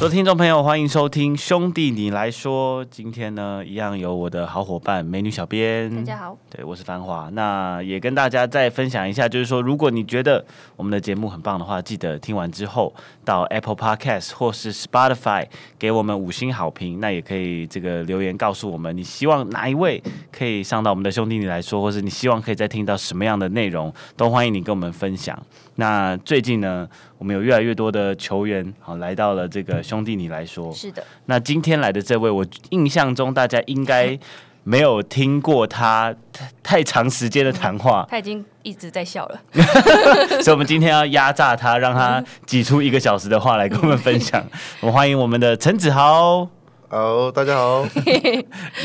各位听众朋友，欢迎收听《兄弟你来说》。今天呢，一样有我的好伙伴美女小编。大家好，对，我是繁华。那也跟大家再分享一下，就是说，如果你觉得我们的节目很棒的话，记得听完之后到 Apple Podcast 或是 Spotify 给我们五星好评。那也可以这个留言告诉我们，你希望哪一位可以上到我们的《兄弟你来说》，或是你希望可以再听到什么样的内容，都欢迎你跟我们分享。那最近呢，我们有越来越多的球员好来到了这个兄弟你来说，是的。那今天来的这位，我印象中大家应该 没有听过他太太长时间的谈话，他已经一直在笑了，所以我们今天要压榨他，让他挤出一个小时的话来跟我们分享。我们欢迎我们的陈子豪。好，大家好。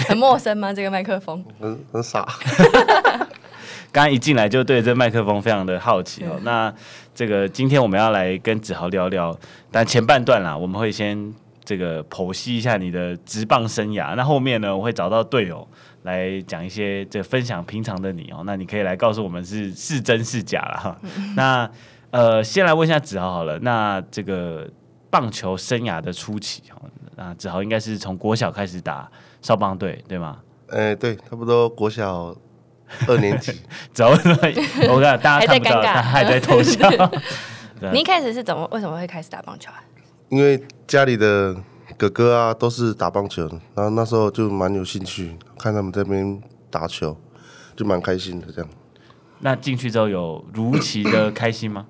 很陌生吗？这个麦克风？很很傻。刚刚一进来就对这麦克风非常的好奇哦。那这个今天我们要来跟子豪聊聊，但前半段啦，我们会先这个剖析一下你的职棒生涯。那后面呢，我会找到队友来讲一些这分享平常的你哦。那你可以来告诉我们是是真是假了哈。那呃，先来问一下子豪好了。那这个棒球生涯的初期哦，那子豪应该是从国小开始打少棒队对吗？哎，对，差不多国小。二年级，走，我看大家看不到，他还在偷笑。你一开始是怎么？为什么会开始打棒球啊？因为家里的哥哥啊都是打棒球的，然后那时候就蛮有兴趣，看他们这边打球，就蛮开心的这样。那进去之后有如期的开心吗？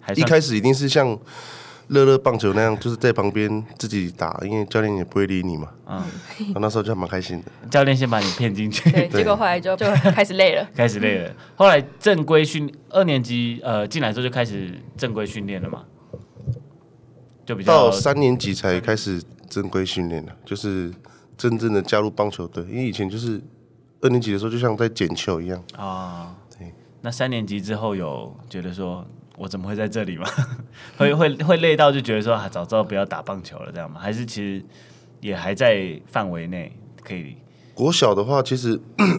还一开始一定是像。乐乐棒球那样，就是在旁边自己打，因为教练也不会理你嘛。嗯，那时候就蛮开心的。教练先把你骗进去，对，结果后来就就开始累了，开始累了。后来正规训二年级呃进来之后就开始正规训练了嘛，就比较到三年级才开始正规训练了，就是真正的加入棒球队。因为以前就是二年级的时候就像在捡球一样啊。那三年级之后有觉得说。我怎么会在这里吗？会会会累到就觉得说啊，早知道不要打棒球了，这样吗？还是其实也还在范围内可以？国小的话，其实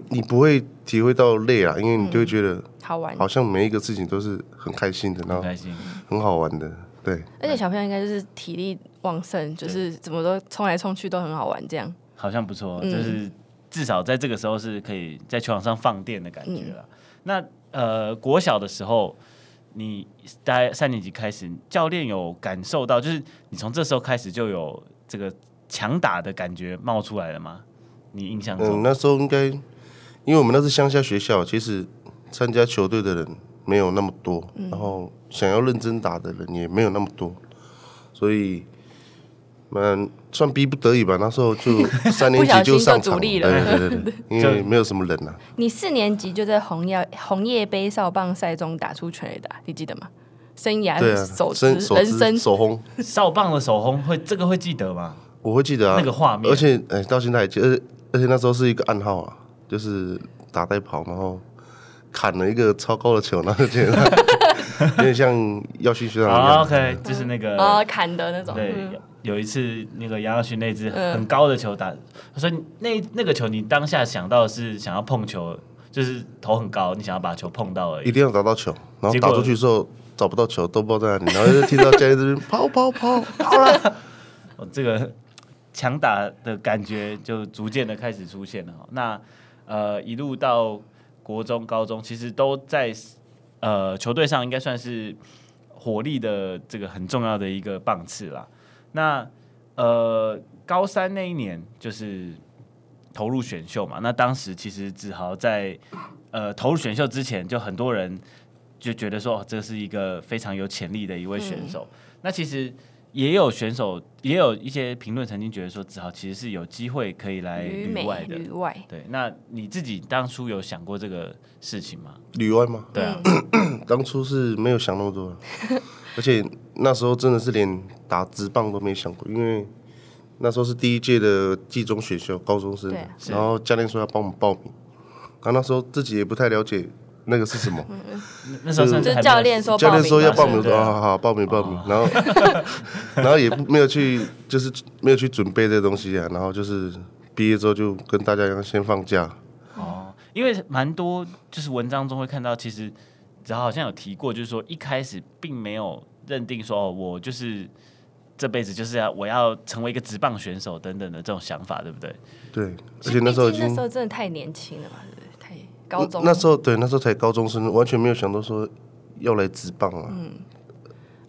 你不会体会到累啊，因为你就会觉得好玩，好像每一个事情都是很开心的，然后开心，很好玩的，对。而且小朋友应该就是体力旺盛，就是怎么都冲来冲去都很好玩，这样好像不错，就是至少在这个时候是可以在球场上放电的感觉了。那呃，国小的时候。你大概三年级开始，教练有感受到，就是你从这时候开始就有这个强打的感觉冒出来了吗？你印象中？嗯，那时候应该，因为我们那是乡下学校，其实参加球队的人没有那么多，嗯，然后想要认真打的人也没有那么多，所以。嗯，算逼不得已吧。那时候就 三年级就上场了，对对对对，因为没有什么人呐。你四年级就在红叶红叶杯少棒赛中打出全垒打，你记得吗？生涯首支人生首轰，少棒的首轰会这个会记得吗？我会记得啊，那个画面，而且哎，到现在还记得，而且而且那时候是一个暗号啊，就是打带跑，然后砍了一个超高的球，然后就觉得有点像耀勋学长一样，OK，就是那个啊砍的那种，对。有一次，那个杨耀勋那支很高的球打，所以那那个球你当下想到的是想要碰球，就是头很高，你想要把球碰到而已。一定要找到球，然后打出去的时候找不到球，都不知道在哪里，然后就听到教练这边跑跑跑跑了。我，这个强打的感觉就逐渐的开始出现了。那呃，一路到国中、高中，其实都在呃球队上应该算是火力的这个很重要的一个棒次啦。那呃，高三那一年就是投入选秀嘛。那当时其实子豪在呃投入选秀之前，就很多人就觉得说，哦，这是一个非常有潜力的一位选手。嗯、那其实也有选手，也有一些评论曾经觉得说，子豪其实是有机会可以来旅外的。旅外。对，那你自己当初有想过这个事情吗？旅外吗？对啊，当初是没有想那么多。而且那时候真的是连打直棒都没想过，因为那时候是第一届的季中选秀高中生，然后教练说要帮我们报名，然后那时候自己也不太了解那个是什么？那时候就是教练说，教练说要报名，说好好好报名报名，然后 然后也没有去，就是没有去准备这东西啊，然后就是毕业之后就跟大家一样先放假。哦，因为蛮多就是文章中会看到，其实子豪好像有提过，就是说一开始并没有认定说哦，我就是这辈子就是要我要成为一个职棒选手等等的这种想法，对不对？对，而且那时候已经那时候真的太年轻了嘛，对不对？太高中那时候对，那时候才高中生，完全没有想到说要来职棒啊。嗯。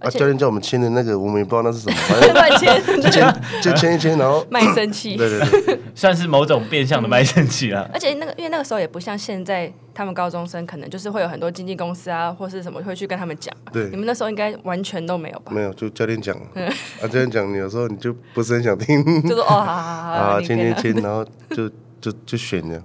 啊！教练叫我们签的那个，我们也不知道那是什么，反正乱签，签就签一签，然后 卖身契，对 对对，算是某种变相的卖身契啦。而且那个，因为那个时候也不像现在，他们高中生可能就是会有很多经纪公司啊，或是什么会去跟他们讲。对，你们那时候应该完全都没有吧？没有，就教练讲。啊，教练讲，你有时候你就不是很想听，就说哦，好好好，啊，签签签，然后就就就选了，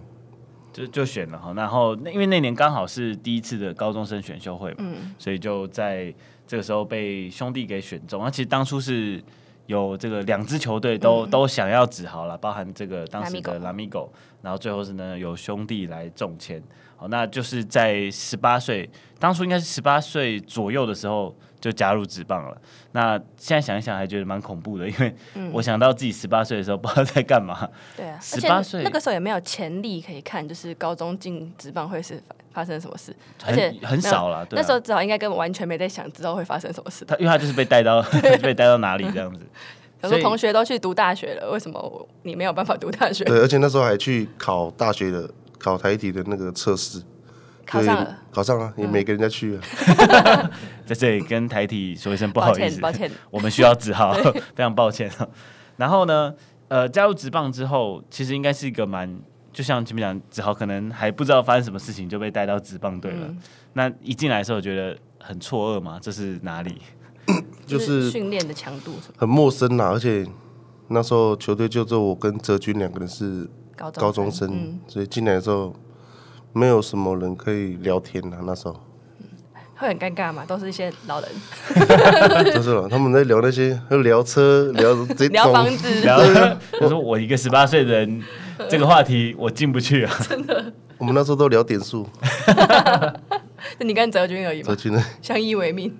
就就选了哈。然后因为那年刚好是第一次的高中生选秀会嘛，所以就在。这个时候被兄弟给选中，那其实当初是有这个两支球队都、嗯、都想要子豪了，包含这个当时的拉米狗，然后最后是呢有兄弟来中签，好，那就是在十八岁，当初应该是十八岁左右的时候就加入职棒了。那现在想一想还觉得蛮恐怖的，因为我想到自己十八岁的时候不知道在干嘛。对啊，十八岁那个时候也没有潜力可以看，就是高中进职棒会是。发生什么事？而且很，很少了。那时候至少应该根本完全没在想之后会发生什么事。他因为他就是被带到 被带到哪里这样子。很多同学都去读大学了，为什么你没有办法读大学？对，而且那时候还去考大学的考台体的那个测试，考上了，考上了，也没跟人家去啊。在这里跟台体说一声不好意思，抱歉，抱歉 我们需要子豪，非常抱歉。然后呢，呃，加入职棒之后，其实应该是一个蛮。就像前面讲，子豪可能还不知道发生什么事情就被带到职棒队了。嗯、那一进来的时候，觉得很错愕嘛？这是哪里？就是训练的强度很陌生呐，而且那时候球队就只有我跟泽军两个人是高中生，中嗯、所以进来的时候没有什么人可以聊天啊。那时候、嗯、会很尴尬嘛？都是一些老人，都是老，他们在聊那些，聊车，聊聊房子，聊。我说我一个十八岁的人。这个话题我进不去啊！真的，我们那时候都聊点数。就你跟泽军而已嘛。泽军呢？相依为命。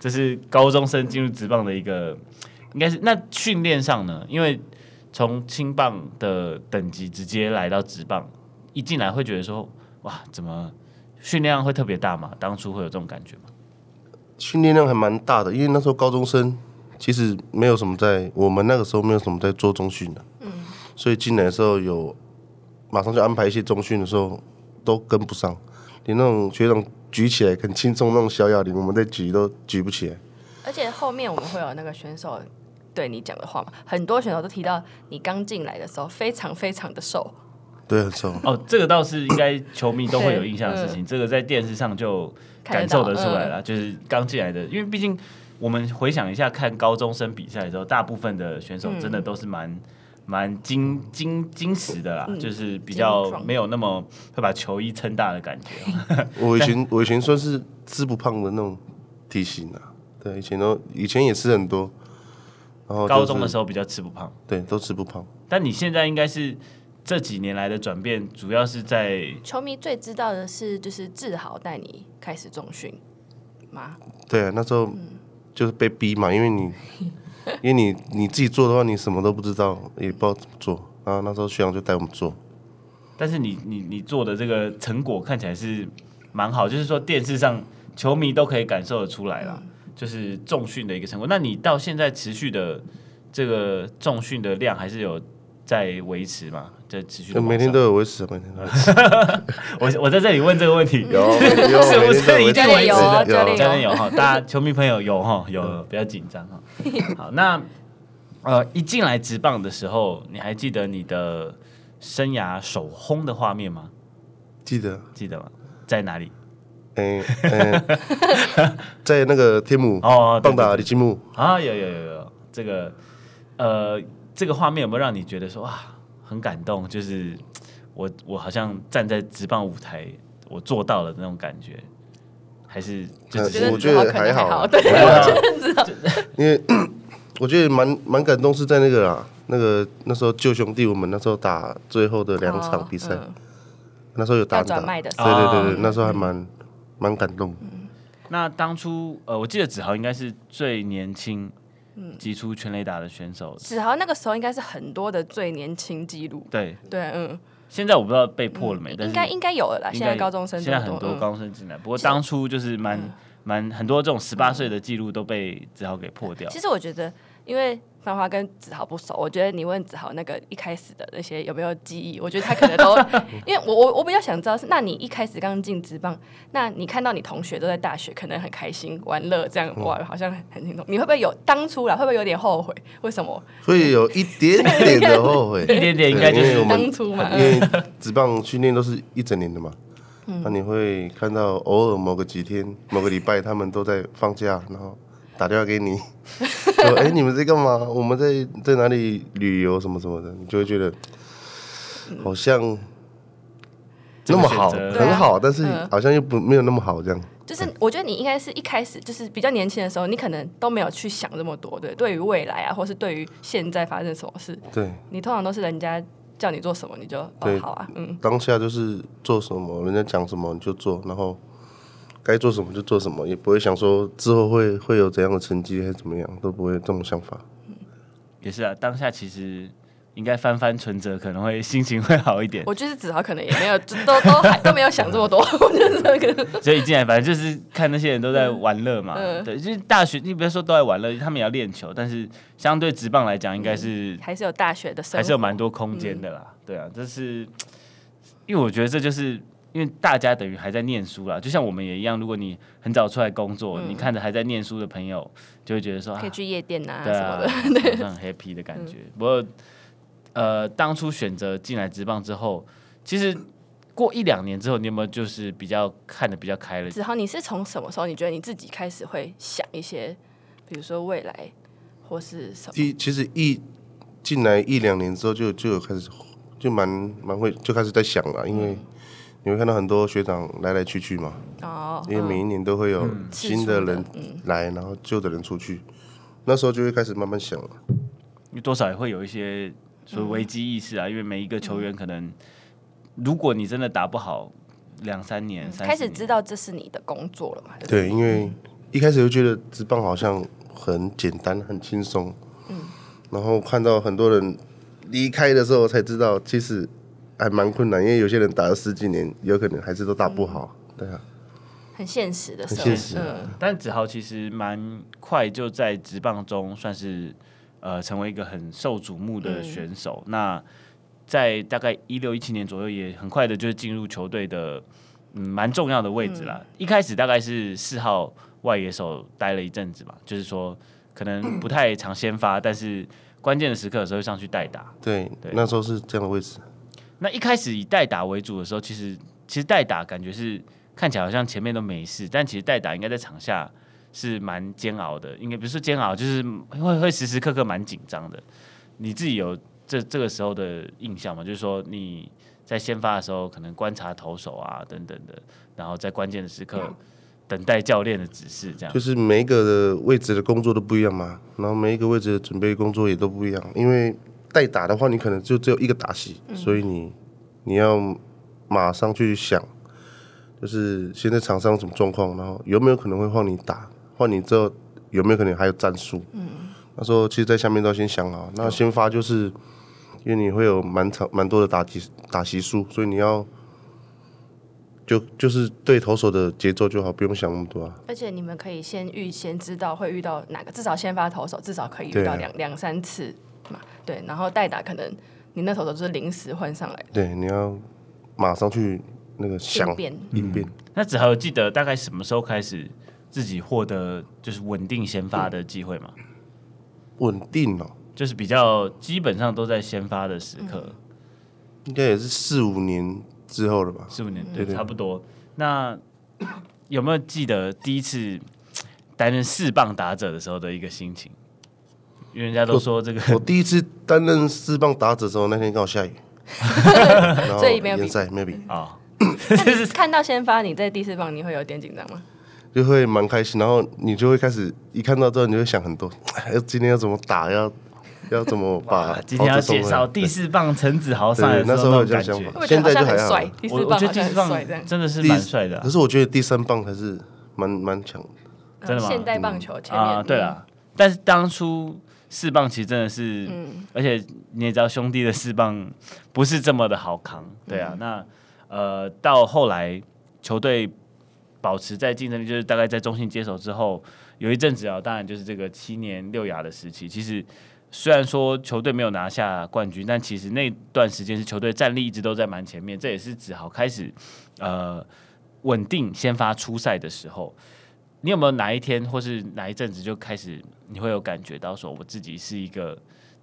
这是高中生进入职棒的一个，应该是那训练上呢？因为从青棒的等级直接来到职棒，一进来会觉得说，哇，怎么训练量会特别大嘛？当初会有这种感觉吗？训练量还蛮大的，因为那时候高中生其实没有什么在，我们那个时候没有什么在做中训的。嗯所以进来的时候有马上就安排一些中训的时候都跟不上，连那种学长举起来很轻松那种小哑铃，我们在举都举不起来。而且后面我们会有那个选手对你讲的话嘛，很多选手都提到你刚进来的时候非常非常的瘦。对，很瘦。哦，这个倒是应该球迷都会有印象的事情，嗯、这个在电视上就感受得出来了，就是刚进来的，因为毕竟我们回想一下看高中生比赛的时候，大部分的选手真的都是蛮。蛮精精精实的啦，嗯、就是比较没有那么会把球衣撑大的感觉。我以前我以前算是吃不胖的那种体型啊，对，以前都以前也吃很多，然后、就是、高中的时候比较吃不胖，对，都吃不胖。但你现在应该是这几年来的转变，主要是在球迷最知道的是，就是志豪带你开始重训吗？对啊，那时候就是被逼嘛，因为你。因为你你自己做的话，你什么都不知道，也不知道怎么做。然后那时候徐阳就带我们做。但是你你你做的这个成果看起来是蛮好，就是说电视上球迷都可以感受得出来了，嗯、就是重训的一个成果。那你到现在持续的这个重训的量还是有在维持吗？在持续的，每天都有维持，每天都有维持。我我在这里问这个问题，有有 是不是一定维持的？教练有哈，大家球迷朋友有哈，有不要紧张哈。好，那呃，一进来直棒的时候，你还记得你的生涯首轰的画面吗？记得，记得吗？在哪里？嗯 在那个天母哦，棒打李金木啊，有有有有，这个呃，这个画面有没有让你觉得说哇，很感动？就是我我好像站在职棒舞台，我做到了那种感觉。还是就觉得我觉得还好，对，因为 我觉得蛮蛮感动，是在那个啦，那个那时候旧兄弟，我们那时候打最后的两场比赛，那时候有打打，要转卖的对，对对对，哦那时候还蛮蛮感动。那当初呃，我记得子豪应该是最年轻击出全垒打的选手。子豪那个时候应该是很多的最年轻记录。对，对，嗯，现在我不知道被破了没，但应该应该有了啦。现在高中生现在很多高中生进来，不过当初就是蛮蛮很多这种十八岁的记录都被子豪给破掉。其实我觉得，因为芳华跟子豪不熟，我觉得你问子豪那个一开始的那些有没有记忆，我觉得他可能都，因为我我我比较想知道是，那你一开始刚进职棒，那你看到你同学都在大学，可能很开心玩乐，这样哇，好像很轻松，你会不会有当初啦，会不会有点后悔？为什么？会有一点点的后悔，一点点应该就是对因为我们当初嘛，因为职棒训练都是一整年的嘛，那你会看到偶尔某个几天、某个礼拜他们都在放假，然后打电话给你，说：“哎，你们在干嘛？我们在在哪里旅游什么什么的。”你就会觉得好像那么好，很好，但是嗯。好像又不没有那么好这样。就是我觉得你应该是一开始就是比较年轻的时候，你可能都没有去想这么多，对，对于未来啊，或是对于现在发生什么事，对，你通常都是人家叫你做什么，你就哦对。好啊，嗯，当下就是做什么，人家讲什么你就做，然后该做什么就做什么，也不会想说之后会会有怎样的成绩还是怎么样，都不会有这种想法。也是啊，当下其实应该翻翻存折，可能会心情会好一点。我觉得子豪可能也没有，就都 都还都没有想这么多，我觉得这个所以一进来，反正就是看那些人都在玩乐嘛。嗯对，就是大学，你不要说都在玩乐，他们也要练球，但是相对职棒来讲，应该是、还是有大学的生活，还是有蛮多空间的啦。对啊，这是因为我觉得这就是因为大家等于还在念书啦，就像我们也一样。如果你很早出来工作，你看着还在念书的朋友，就会觉得说啊，可以去夜店啊对啊，什么的。好像很 happy 的感觉。不过呃，当初选择进来职棒之后，其实过一两年之后，你有没有就是比较看的比较开了？子豪，你是从什么时候你觉得你自己开始会想一些，比如说未来或是什么？一其实一进来一两年之后就，就有开始就蛮蛮会就开始在想了，因为你会看到很多学长来来去去嘛，哦，因为每一年都会有新的人来，然后旧的人出去，那时候就会开始慢慢想了。因为多少也会有一些所谓危机意识啊，因为每一个球员可能，如果你真的打不好，两三年、三开始知道这是你的工作了嘛？对，因为一开始就觉得职棒好像很简单、很轻松，然后看到很多人离开的时候，才知道其实还蛮困难，因为有些人打了十几年，有可能还是都打不好。对啊，很现实的很现实嗯，但子豪其实蛮快就在职棒中算是呃成为一个很受瞩目的选手。那在大概一六一七年左右，也很快的就是进入球队的嗯蛮重要的位置啦。一开始大概是四号外野手待了一阵子嘛，就是说可能不太常先发，但是关键的时刻的时候会上去代打。对，对那时候是这样的位置。那一开始以代打为主的时候，其实其实代打感觉是看起来好像前面都没事，但其实代打应该在场下是蛮煎熬的，应该不是煎熬，就是会会时时刻刻蛮紧张的。你自己有这这个时候的印象吗？就是说你在先发的时候，可能观察投手啊等等的，然后在关键的时刻等待教练的指示，这样。就是每一个的位置的工作都不一样嘛，然后每一个位置的准备工作也都不一样。因为代打的话，你可能就只有一个打席，所以你你要马上去想，就是现在场上什么状况，然后有没有可能会换你打，换你之后有没有可能还有战术？嗯，那时候其实，在下面都要先想好。那先发就是因为你会有蛮长蛮多的打击打席数，所以你要。就就是对投手的节奏就好，不用想那么多啊。而且你们可以先预先知道会遇到哪个，至少先发投手至少可以遇到两两三次嘛，对，然后代打可能你那投手就是临时换上来的对，你要马上去那个想应变，应变。那子豪有记得大概什么时候开始自己获得就是稳定先发的机会吗？稳定哦，就是比较基本上都在先发的时刻，应该也是四五年之后了吧？四五年对差不多。那有没有记得第一次担任四棒打者的时候的一个心情？因为人家都说这个我第一次担任四棒打者的时候，那天刚好下雨，然后所以没有比联赛没有比，啊，看到先发你在第四棒，你会有点紧张吗？就会蛮开心。然后你就会开始一看到之后，你就会想很多，哎，今天要怎么打？要要怎么把今天要介绍第四棒陈子豪上来的时候，那时候有这样想法，现在就还好。我我觉得第四棒真的是蛮帅的，可是我觉得第三棒还是蛮蛮强的，真的吗？现代棒球前面啊，对啊，但是当初四棒其实真的是，而且你也知道兄弟的四棒不是这么的好扛，对啊，那呃到后来球队保持在竞争力，就是大概在中信接手之后。有一阵子啊，当然就是这个七年六亚的时期。其实虽然说球队没有拿下冠军，但其实那段时间是球队战力一直都在蛮前面。这也是子豪开始呃稳定先发出赛的时候。你有没有哪一天或是哪一阵子就开始你会有感觉到说，我自己是一个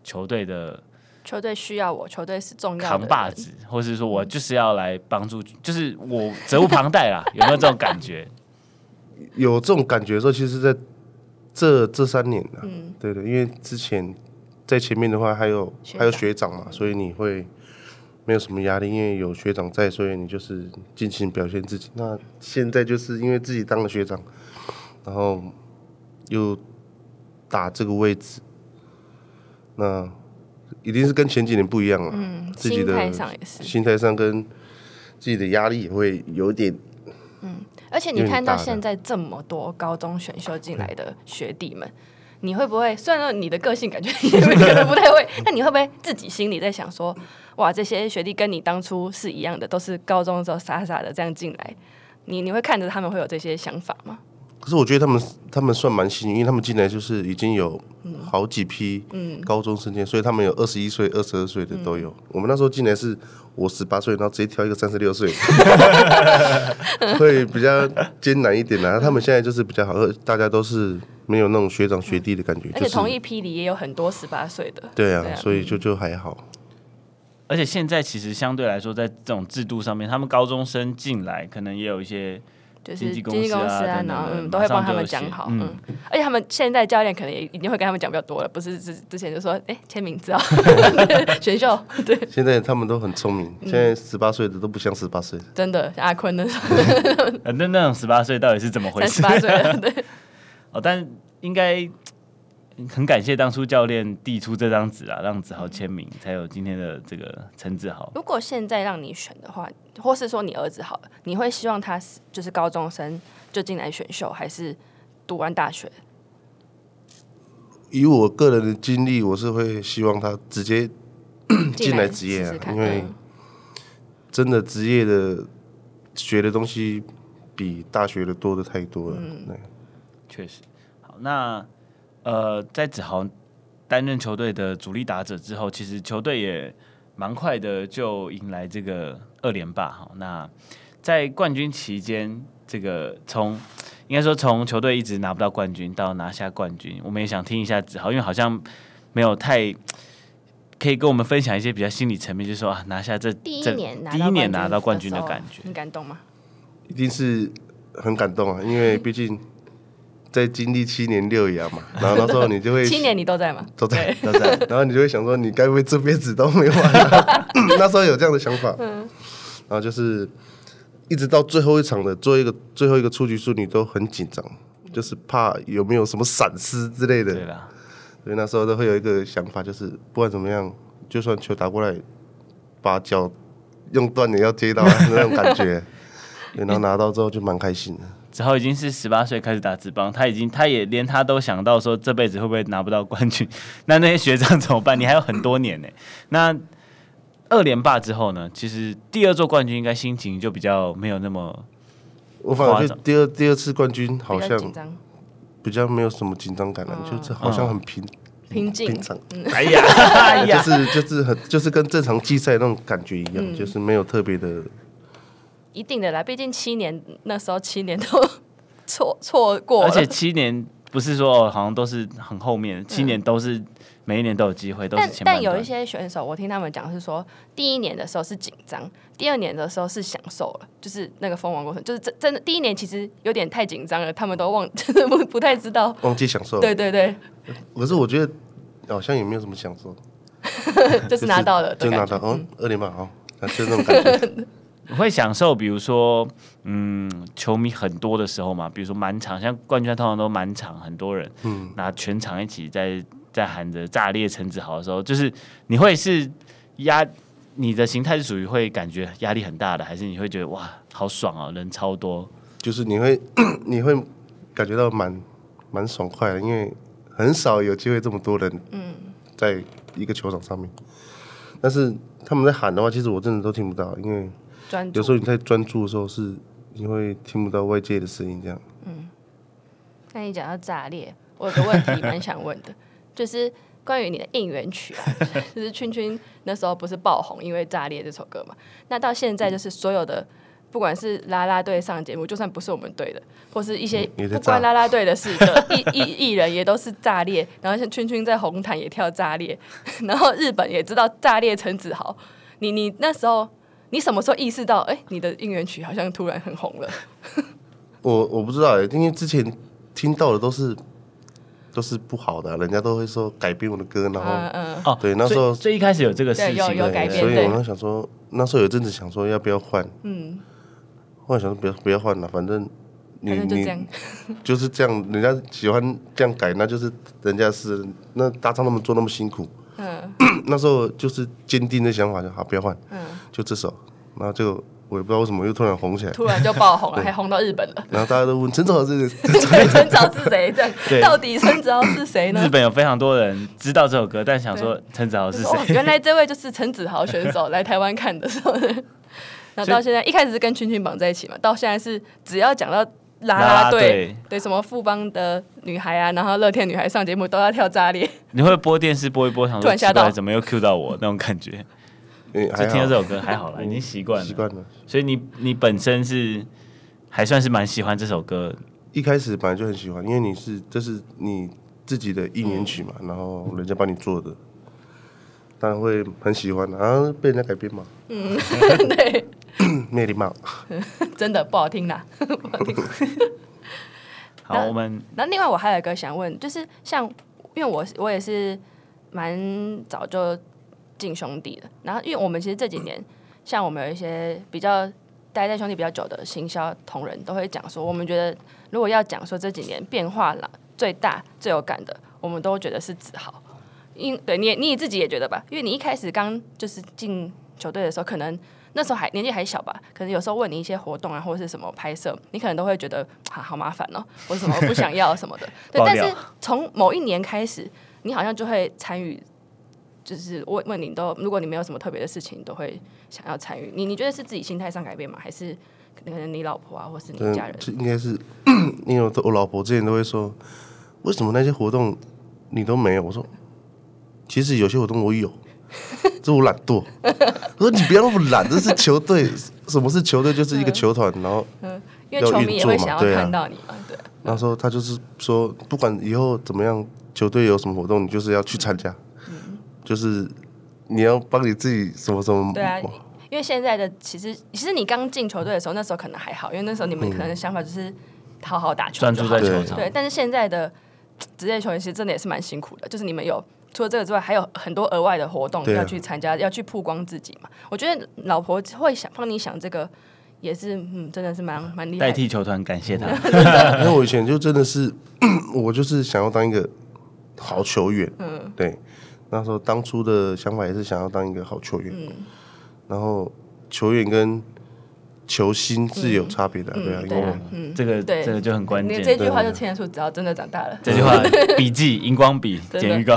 球队的球队需要我，球队是重要的扛把子，或是说我就是要来帮助，就是我责无旁贷啦？有没有这种感觉？有这种感觉的时候，其实在这这三年了，嗯，对的，因为之前在前面的话还有还有学长嘛，所以你会没有什么压力，因为有学长在，所以你就是尽情表现自己。那现在就是因为自己当了学长，然后又打这个位置，那一定是跟前几年不一样了，嗯，自己的心态上也是，心态上跟自己的压力也会有点。嗯而且你看到现在这么多高中选秀进来的学弟们，你会不会？虽然说你的个性感觉你会觉得不太会，但你会不会自己心里在想说，哇，这些学弟跟你当初是一样的，都是高中的时候傻傻的这样进来，你你会看着他们会有这些想法吗？可是我觉得他们他们算蛮幸运，因为他们进来就是已经有好几批高中生进，所以他们有二十一岁、二十二岁的都有。我们那时候进来是我十八岁，然后直接挑一个三十六岁，会比较艰难一点的。他们现在就是比较好，大家都是没有那种学长学弟的感觉。而且同一批里也有很多十八岁的。对啊，所以就就还好。而且现在其实相对来说，在这种制度上面，他们高中生进来可能也有一些。就是经纪公司啊，然后嗯，都会帮他们讲好，嗯，而且他们现在教练可能也一定会跟他们讲比较多了，不是之之前就说，哎，签名字啊，选秀，对。现在他们都很聪明，现在十八岁的都不像十八岁，真的，阿坤那种，那那种十八岁到底是怎么回事？十八岁，对。哦，但应该。很感谢当初教练递出这张纸啊，让子豪签名，才有今天的这个陈子豪。如果现在让你选的话，或是说你儿子好了，你会希望他是就是高中生就进来选秀，还是读完大学？以我个人的经历，我是会希望他直接进来职业啊，试试因为真的职业的学的东西比大学的多的太多了。嗯，确实。好，那。呃，在子豪担任球队的主力打者之后，其实球队也蛮快的就迎来这个二连霸哈。那在冠军期间，这个从应该说从球队一直拿不到冠军到拿下冠军，我们也想听一下子豪，因为好像没有太可以跟我们分享一些比较心理层面，就是说啊，拿下这第一年第一年拿到冠军的感觉，很感动吗？一定是很感动啊，因为毕竟。在经历七年六亚嘛，然后那时候你就会 七年你都在吗？都在都在，然后你就会想说，你该不会这辈子都没完了？那时候有这样的想法，嗯，然后就是一直到最后一场的做一个最后一个出局数，你都很紧张，就是怕有没有什么闪失之类的，对啦，所以那时候都会有一个想法，就是不管怎么样，就算球打过来，把脚用断也要接到那种感觉，然后拿到之后就蛮开心的。子豪已经是十八岁开始打职棒，他已经他也连他都想到说这辈子会不会拿不到冠军？那那些学长怎么办？你还有很多年呢。那二连霸之后呢？其实第二座冠军应该心情就比较没有那么。我反而觉得第二第二次冠军好像比较没有什么紧张感了，嗯、就是好像很平平静平常。哎呀，就是就是很就是跟正常季赛那种感觉一样，嗯、就是没有特别的。一定的啦，毕竟七年那时候七年都错错过，而且七年不是说好像都是很后面，七年都是每一年都有机会，嗯、都是前但但有一些选手，我听他们讲是说，第一年的时候是紧张，第二年的时候是享受了，就是那个封王过程，就是真真的第一年其实有点太紧张了，他们都忘，就是不不太知道。忘记享受。对对对，可是我觉得好像也没有什么享受，就是拿到了，就拿到，嗯，二连霸好，就那种感觉。我会享受，比如说，嗯，球迷很多的时候嘛，比如说满场，像冠军通常都满场，很多人，嗯，那全场一起在在喊着炸裂陈子豪的时候，就是你会是压你的形态是属于会感觉压力很大的，还是你会觉得哇好爽啊，人超多？就是你会 你会感觉到蛮蛮爽快的，因为很少有机会这么多人嗯在一个球场上面。但是他们在喊的话，其实我真的都听不到，因为有时候你太专注的时候是你会听不到外界的声音这样。嗯，那你讲到炸裂，我有个问题蛮想问的，就是关于你的应援曲啊，就是圈圈那时候不是爆红，因为炸裂这首歌嘛，那到现在就是所有的。不管是啦啦队上节目，就算不是我们队的，或是一些不关啦啦队的事的 艺艺艺人，也都是炸裂。然后像圈圈在红毯也跳炸裂，然后日本也知道炸裂陈子豪。你你那时候，你什么时候意识到，哎、欸，你的应援曲好像突然很红了？我我不知道哎、欸，因为之前听到的都是都是不好的，人家都会说改编我的歌，然后嗯，嗯。哦，对，那时候最一开始有这个事情，有有改编，所以我那想说，那时候有阵子想说要不要换，嗯。我想说不要不要换了，反正你就你 就是这样，人家喜欢这样改，那就是人家是那大唱那么做那么辛苦，嗯，那时候就是坚定的想法，就好不要换，嗯，就这首，然后就我也不知道为什么又突然红起来，突然就爆红了，还红到日本了，然后大家都问 陈子豪是谁？陈子豪是谁？这样到底陈子豪是谁呢？日本有非常多人知道这首歌，但想说陈子豪是谁？原来这位就是陈子豪选手来台湾看的时候。然后到现在一开始是跟圈圈绑在一起嘛，到现在是只要讲到啦啦队，对什么富邦的女孩啊，然后乐天女孩上节目都要跳炸裂。你会播电视播一播，想说突然吓到，怎么又 Q 到我那种感觉？就听到这首歌还好啦，已经习惯了。习惯了。所以你你本身是还算是蛮喜欢这首歌，一开始本来就很喜欢，因为你是这是你自己的一年曲嘛，然后人家帮你做的，当然会很喜欢然啊，被人家改编嘛。嗯，对。没礼貌，真的不好听啦。不好听。好，我们那另外我还有一个想问，就是像因为我我也是蛮早就进兄弟的，然后因为我们其实这几年，像我们有一些比较待在兄弟比较久的行销同仁都会讲说，我们觉得如果要讲说这几年变化了最大最有感的，我们都觉得是子豪。因对你你自己也觉得吧？因为你一开始刚就是进球队的时候，可能。那时候还年纪还小吧，可能有时候问你一些活动啊，或者是什么拍摄，你可能都会觉得啊好麻烦哦，或者什么 不想要什么的。对，但是从某一年开始，你好像就会参与，就是问问你都，如果你没有什么特别的事情，都会想要参与。你你觉得是自己心态上改变吗？还是可能你老婆啊，或是你家人？应该是，因为我我老婆之前都会说，为什么那些活动你都没有？我说，其实有些活动我有。这我懒惰，我说你不要那么懒，这是球队，什么是球队？就是一个球团，然后因为球迷也会想要看到你嘛，对。然后说他就是说，不管以后怎么样，球队有什么活动，你就是要去参加，就是你要帮你自己什么什么。对啊，因为现在的其实，其实你刚进球队的时候，那时候可能还好，因为那时候你们可能想法就是好好打球，专注在球场。对，但是现在的职业球员其实真的也是蛮辛苦的，就是你们有。除了这个之外，还有很多额外的活动要去参加，啊、要去曝光自己嘛。我觉得老婆会想帮你想这个，也是嗯，真的是蛮蛮厉害。代替球团感谢他，因为我以前就真的是，我就是想要当一个好球员。嗯，对，那时候当初的想法也是想要当一个好球员。嗯，然后球员跟。球星是有差别的，对啊，因为嗯，这个这个就很关键。这句话就听得出，只要真的长大了。这句话 笔记荧光笔 剪预告。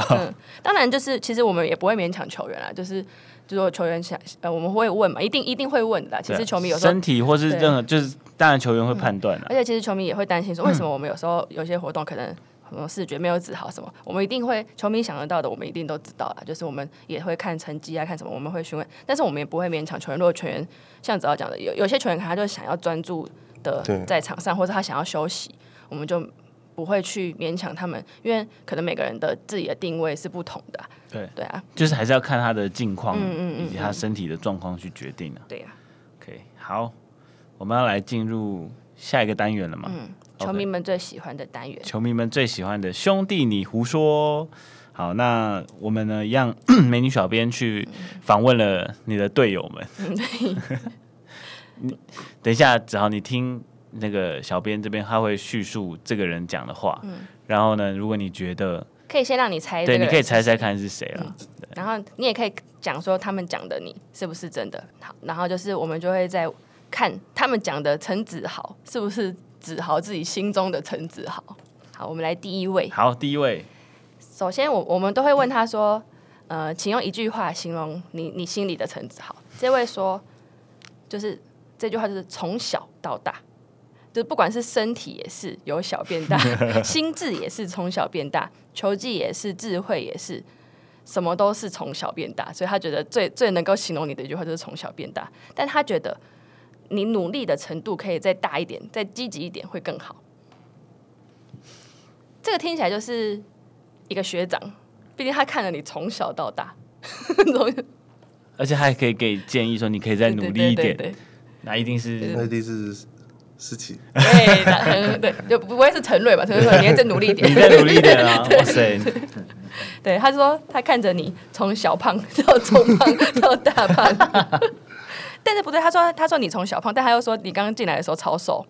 当然，就是其实我们也不会勉强球员啦，就是就说球员想呃，我们会问嘛，一定一定会问的。其实球迷有时候身体或是任何，就是当然球员会判断了。而且其实球迷也会担心说，为什么我们有时候有些活动可能。什么视觉没有指好什么，我们一定会球迷想得到的，我们一定都知道了。就是我们也会看成绩啊，看什么，我们会询问，但是我们也不会勉强球员。如果球员像子豪讲的，有有些球员可能他就想要专注的在场上，或者他想要休息，我们就不会去勉强他们，因为可能每个人的自己的定位是不同的啊。对对啊，就是还是要看他的近况以及他身体的状况去决定的啊。对呀，OK，好，我们要来进入下一个单元了嘛？嗯。球迷们最喜欢的单元球迷们最喜欢的兄弟，你胡说。好，那我们呢？一样，美女小编去访问了你的队友们。你等一下，子豪你听那个小编这边，他会叙述这个人讲的话。嗯、然后呢，如果你觉得可以先让你猜，对，你可以猜猜看是谁了、嗯。然后你也可以讲说他们讲的你是不是真的。好，然后就是我们就会在看他们讲的陈子豪是不是子豪自己心中的陈子豪。好，我们来第一位。好，第一位。首先，我我们都会问他说：“呃，请用一句话形容你你心里的陈子豪。”这位说：“就是这句话，就是从小到大。”就不管是身体也是由小变大，心智也是从小变大，球技也是，智慧也是，什么都是从小变大。所以他觉得最最能够形容你的一句话就是从小变大。但他觉得你努力的程度可以再大一点，再积极一点会更好。这个听起来就是一个学长，毕竟他看了你从小到大，而且还可以给建议说你可以再努力一点。对对对对对，那一定是，那一定是。事情，对，对，就不会是陈瑞吧？陈瑞说：“你再努力一点，你再努力一点啊！”哇塞，对，他说他看着你从小胖到中胖到大胖，但是不对，他说他说你从小胖，但他又说你刚刚进来的时候超瘦，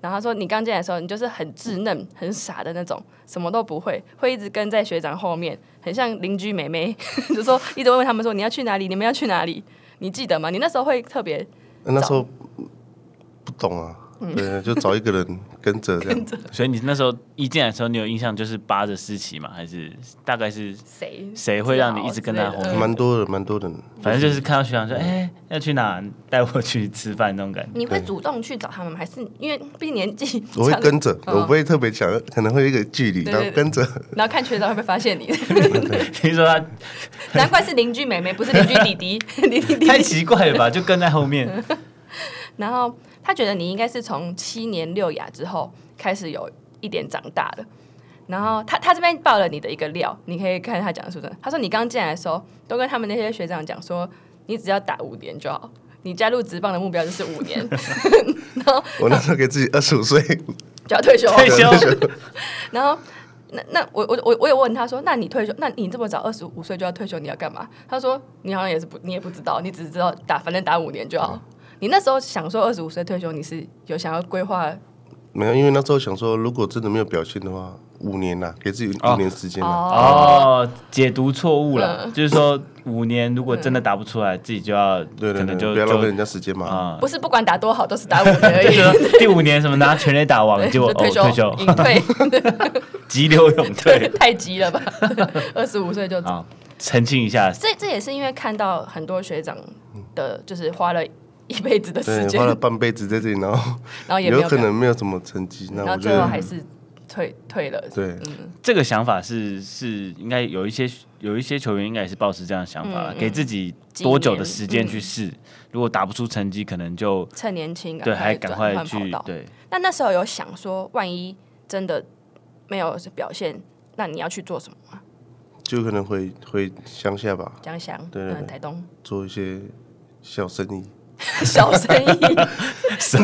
然后他说你刚进来的时候你就是很稚嫩、很傻的那种，什么都不会，会一直跟在学长后面，很像邻居妹妹，就说一直问问他们说你要去哪里？你们要去哪里？你记得吗？你那时候会特别那时候。不懂啊，对，就找一个人跟着这样。所以你那时候一进来的时候，你有印象就是扒着思琪吗？还是大概是谁谁会让你一直跟他后面？蛮多的，蛮多的。反正就是看到学长说：“哎、欸，要去哪？带我去吃饭那种感觉。”你会主动去找他们吗？还是因为毕竟年纪？我会跟着，我不会特别强，可能会有一个距离，然后跟着，然后看学长会不会发现你。听说他，难怪是邻居妹妹，不是邻居弟弟。弟弟太奇怪了吧？就跟在后面，然后。他觉得你应该是从七年六雅之后开始有一点长大的，然后他他这边爆了你的一个料，你可以看他讲的是不是？他说你刚进来的时候都跟他们那些学长讲说，你只要打五年就好，你加入职棒的目标就是五年。然后我那时候给自己二十五岁 就要退休，退休。然后那那我我我我有问他说，那你退休，那你这么早二十五岁就要退休，你要干嘛？他说你好像也是不，你也不知道，你只知道打，反正打五年就好。嗯你那时候想说二十五岁退休，你是有想要规划？没有，因为那时候想说，如果真的没有表现的话，五年呐，给自己五年时间哦，哦，解读错误了，嗯、就是说五年如果真的打不出来，嗯、自己就要对可能就不要浪费人家时间嘛。啊、不是不管打多好，都是打五年而已。第五年什么拿全垒打王 就退休，哦、退休隐退，急流勇退，太急了吧？二十五岁就啊，澄清一下，这这也是因为看到很多学长的，就是花了。一辈子的时间，花了半辈子在这里，然后 然后也有可能没有什么成绩，然后最后还是退退了。对，嗯，这个想法是是应该有一些有一些球员应该也是抱持这样的想法，给自己多久的时间去试，如果打不出成绩，可能就趁年轻，对，还赶快去对。那那时候有想说，万一真的没有表现，那你要去做什么吗？就可能回回乡下吧，江乡，对，台东。做一些小生意。小生意，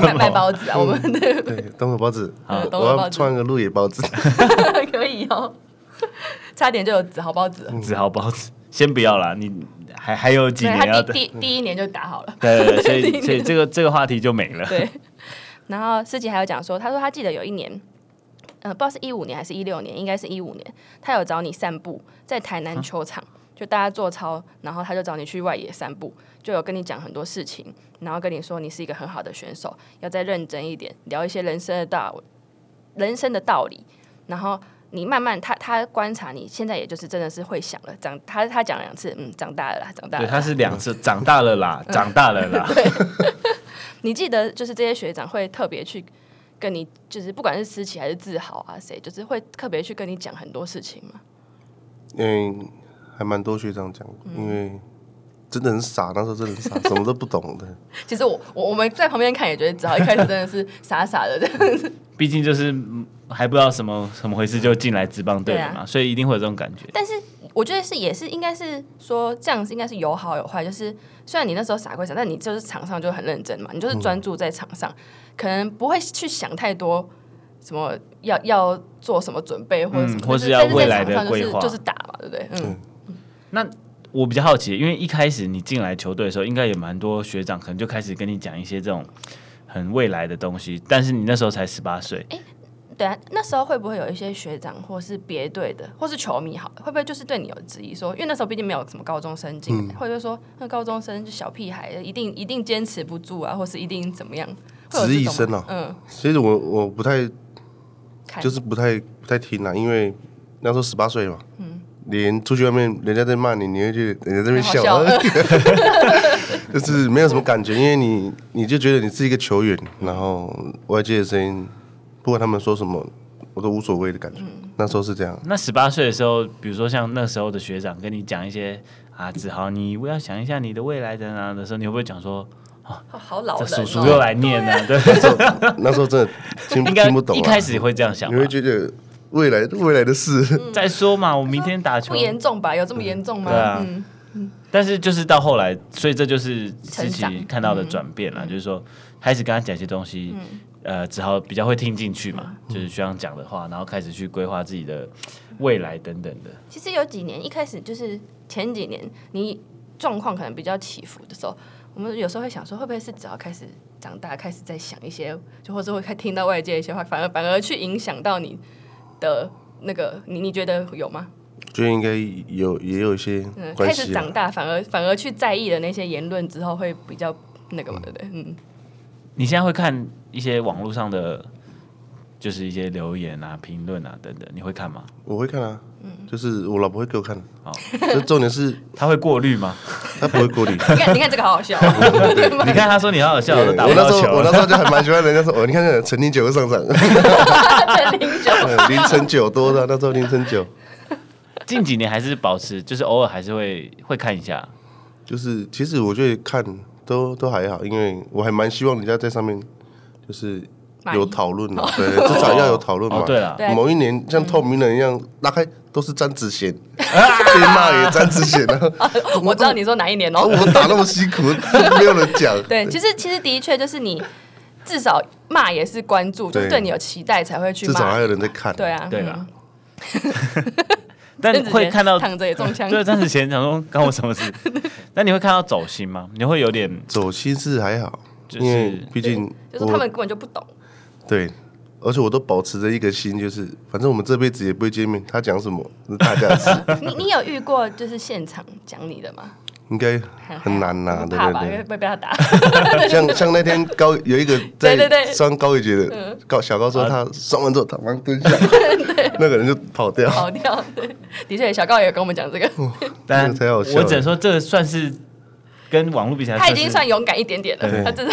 卖卖包子啊，我们的。对东河包子，我要创一个鹿野包子，可以哦，差点就有子豪包子，子豪包子，先不要啦，你还还有几年要等，第第一年就打好了，对，所以 所以这个这个话题就没了。对，然后师姐还有讲说，他说他记得有一年，呃，不知道是一五年还是一六年，应该是一五年，他有找你散步在台南球场。就大家做操，然后他就找你去外野散步，就有跟你讲很多事情，然后跟你说你是一个很好的选手，要再认真一点，聊一些人生的道，人生的道理。然后你慢慢，他他观察你现在，也就是真的是会想了，长他他讲两次，嗯，长大了啦，长大了。对，他是两次，长大了啦，长大了啦。对，你记得就是这些学长会特别去跟你，就是不管是思琪还是自豪啊，谁，就是会特别去跟你讲很多事情吗？嗯。还蛮多学长讲，因为真的很傻，那时候真的很傻，什么都不懂的。其实我我我们在旁边看也觉得，只要一开始真的是 傻傻的这样子。毕竟就是还不知道什么什么回事就进来职棒队了嘛，啊、所以一定会有这种感觉。但是我觉得是也是应该是说这样子应该是有好有坏，就是虽然你那时候傻归傻，但你就是场上就很认真嘛，你就是专注在场上，嗯、可能不会去想太多。什么要要做什么准备，或者什么，或是要未来的规划，就是打嘛，对不对？嗯。那我比较好奇，因为一开始你进来球队的时候，应该也蛮多学长可能就开始跟你讲一些这种很未来的东西，但是你那时候才十八岁。对啊，那时候会不会有一些学长或是别队的，或是球迷好，会不会就是对你有质疑说，因为那时候毕竟没有什么高中生进来，或者、嗯、说那高中生就小屁孩，一定一定坚持不住啊，或是一定怎么样？质疑声哦，嗯，其实我我不太，就是不太不太听啊，因为那时候十八岁嘛，嗯，连出去外面人家在骂你，你会去人家在那边笑，笑 就是没有什么感觉，因为你你就觉得你是一个球员，然后外界的声音。不管他们说什么，我都无所谓的感觉。嗯、那时候是这样。那十八岁的时候，比如说像那时候的学长跟你讲一些啊，子豪，你不要想一下你的未来的啊的时候，你会不会讲说啊，好 老，这叔叔又来念了？对，那时候真的听听不懂。一开始会这样想，你会觉得未来未来的事、嗯、再说嘛，我明天打球不严重吧？有这么严重吗？对啊，嗯、但是就是到后来，所以这就是自己看到的转变了，嗯、就是说开始跟他讲一些东西。嗯呃，只好比较会听进去嘛，嗯、就是学长讲的话，然后开始去规划自己的未来等等的。其实有几年，一开始就是前几年，你状况可能比较起伏的时候，我们有时候会想说，会不会是只要开始长大，开始在想一些，就或者会开听到外界一些话，反而反而去影响到你的那个，你你觉得有吗？觉得应该有，也有一些、嗯。开始长大，反而反而去在意的那些言论之后，会比较那个嘛，对不对？嗯。你现在会看一些网络上的，就是一些留言啊、评论啊等等，你会看吗？我会看啊，嗯，就是我老婆会给我看。好，这重点是她会过滤吗？他不会过滤。你看，你看这个好好笑。你看他说你好好笑，我那时候我那时候就很蛮喜欢人家说，哦，你看那陈年九又上场。陈零九，凌晨九多的那时候凌晨九。近几年还是保持，就是偶尔还是会会看一下。就是其实我觉得看。都都还好，因为我还蛮希望人家在上面就是有讨论的，对，至少要有讨论嘛。对啊，某一年像透明人一样拉开，都是詹子贤，被骂也詹子贤啊。我知道你说哪一年哦。我打那么辛苦，没有人讲。对，其实其实的确就是你至少骂也是关注，就是对你有期待才会去骂。至少还有人在看。对啊，对啊。但 会看到躺着也中枪，对，詹子贤想说关我什么事？那你会看到走心吗？你会有点走心是还好，就是毕竟就是他们根本就不懂。对，而且我都保持着一个心，就是反正我们这辈子也不会见面，他讲什么是大家的事。你你有遇过就是现场讲你的吗？应该很难呐，对不对？因为会被他打。像像那天高有一个在双高一节的高小高说他上完之后他忙蹲下，那个人就跑掉。跑掉，对，的确小高也有跟我们讲这个，但我只能说这算是跟网络比起来，他已经算勇敢一点点了。他真的。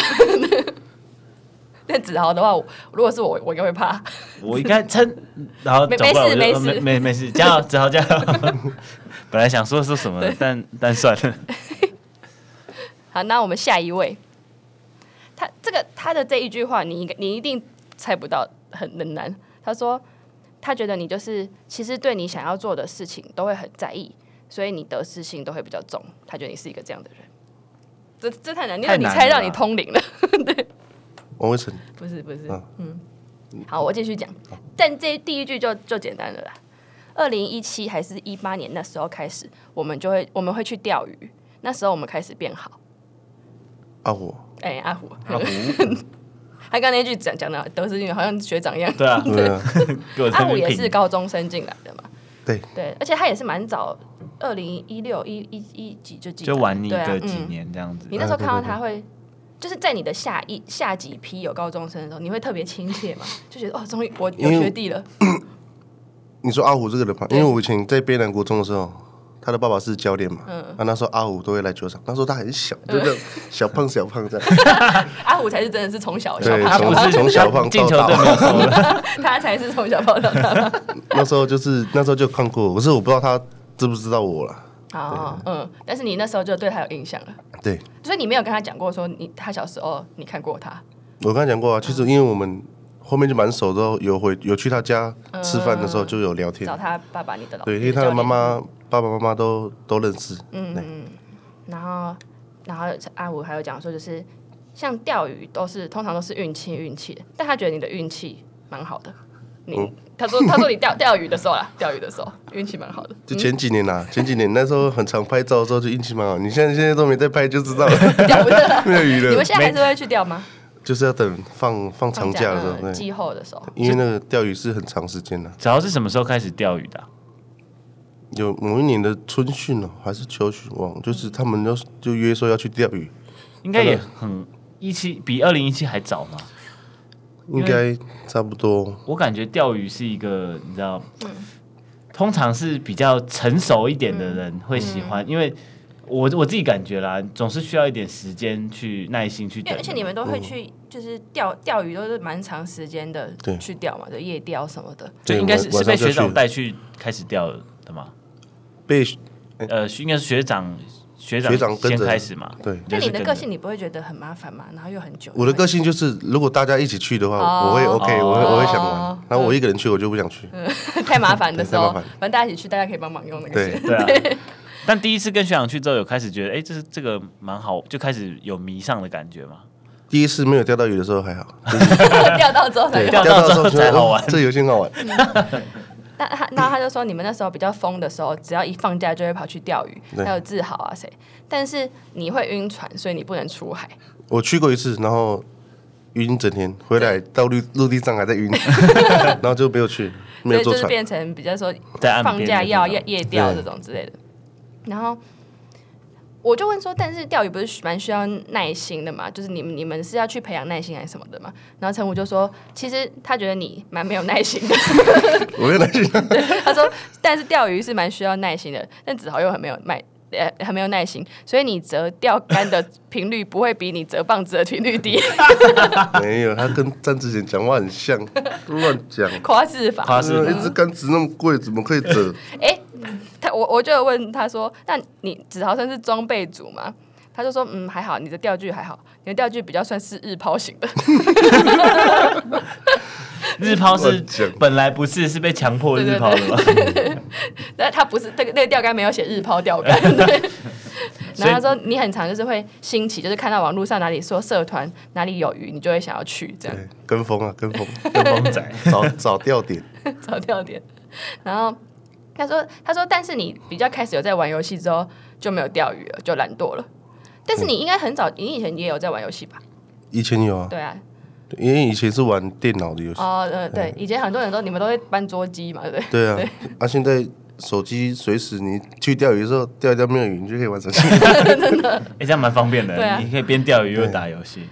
那子豪的话，如果是我，我应该会怕。我应该撑，然后没没事没事没没事，加油子豪加油。本来想说说什么，对但但算了。好，那我们下一位。他这个他的这一句话，你应该你一定猜不到，很很难。他说他觉得你就是其实对你想要做的事情都会很在意，所以你得失心都会比较重。他觉得你是一个这样的人。这这太难，因为你猜到你通灵了。对，王威成不是不是，啊、嗯。好，我继续讲。但这第一句就就简单了啦。二零一七还是一八年那时候开始，我们就会我们会去钓鱼。那时候我们开始变好。阿虎，哎，阿虎，阿虎，他刚那句讲讲的都是好像学长一样。对啊，对。阿虎也是高中生进来的嘛。对。对，而且他也是蛮早，二零一六一一一几就进。就玩你个几年这样子。你那时候看到他会，就是在你的下一下几批有高中生的时候，你会特别亲切嘛？就觉得哦，终于我有学弟了。你说阿虎这个人嘛？因为我以前在卑南国中的时候，他的爸爸是教练嘛。嗯。啊，那时候阿虎都会来球场。那时候他很小，就是小胖小胖这样。阿虎才是真的是从小 小胖，从小胖到大。他才是从小胖到大。那时候就是那时候就看过，可是我不知道他知不知道我了。哦，嗯，但是你那时候就对他有印象了。对。所以你没有跟他讲过说你他小时候你看过他？我跟他讲过啊，其实因为我们。后面就蛮熟，之后有回有去他家吃饭的时候就有聊天。找他爸爸，你的老对，因为他的妈妈、爸爸妈妈都都认识。嗯嗯。然后，然后阿虎还有讲说，就是像钓鱼都是通常都是运气运气的，但他觉得你的运气蛮好的。你他说他说你钓 钓鱼的时候啦，钓鱼的时候运气蛮好的。就前几年啦，前几年那时候很常拍照的时候就运气蛮好。你现在现在都没在拍就知道了，钓不到，没有鱼了。你们现在还是会去钓吗？就是要等放放长假的时候，对，季后的时候，因为那个钓鱼是很长时间的。主要是什么时候开始钓鱼的啊？有某一年的春训哦，还是秋训？忘，就是他们就就约说要去钓鱼，应该也很一七比二零一七还早吗？应该差不多。我感觉钓鱼是一个，你知道，嗯、通常是比较成熟一点的人会喜欢，嗯、因为我我自己感觉啦，总是需要一点时间去耐心去钓。而且你们都会去，就是钓钓鱼都是蛮长时间的去钓嘛，就夜钓什么的。对，应该是是被学长带去开始钓的吗？被呃，应该是学长学长先开始嘛。对，就你的个性你不会觉得很麻烦嘛？然后又很久。我的个性就是，如果大家一起去的话，我会 OK，我会我会想玩。然后我一个人去，我就不想去。太麻烦的时候，反正大家一起去，大家可以帮忙用那个。对对啊。但第一次跟学长去之后，有开始觉得，哎，这是这个蛮好，就开始有迷上的感觉嘛。第一次没有钓到鱼的时候还好，钓到之后才钓到之后才好玩，这游戏很好玩。那他，那他就说，你们那时候比较疯的时候，只要一放假就会跑去钓鱼，还有志豪啊谁？但是你会晕船，所以你不能出海。我去过一次，然后晕整天，回来到陆陆地上还在晕，然后就没有去，没有坐船，就是变成比较说放假要夜夜钓这种之类的，然后。我就问说，但是钓鱼不是蛮需要耐心的嘛？就是你们你们是要去培养耐心还是什么的嘛？然后陈武就说，其实他觉得你蛮没有耐心的。我没有耐心。他说，但是钓鱼是蛮需要耐心的，但子豪又很没有耐，呃，很没有耐心，所以你折钓竿的频率不会比你折棒子的频率低。没有，他跟詹志贤讲话很像，乱讲。夸饰法。夸饰法。一支竿子那么贵，怎么可以折？哎。他我我就问他说：“那你子豪生是装备组吗？”他就说：“嗯，还好，你的钓具还好，你的钓具比较算是日抛型的。”日抛是本来不是，是被强迫日抛的吗？但他不是，那个那个钓竿没有写日抛钓竿。然后他说：“你很常就是会兴起，就是看到网络上哪里说社团哪里有鱼，你就会想要去这样。跟风啊，跟风，跟风仔，找找钓点，找钓点，然后。”他说：“他说，但是你比较开始有在玩游戏之后就没有钓鱼了，就懒惰了。但是你应该很早，你以前也有在玩游戏吧？以前有啊。对啊，因为以前是玩电脑的游戏。哦，呃，对，以前很多人都你们都会搬桌机嘛，对不对？对啊。啊，现在手机随时你去钓鱼的时候钓一钓没有鱼，你就可以玩手机。真的，哎，这样蛮方便的。对啊，你可以边钓鱼又打游戏。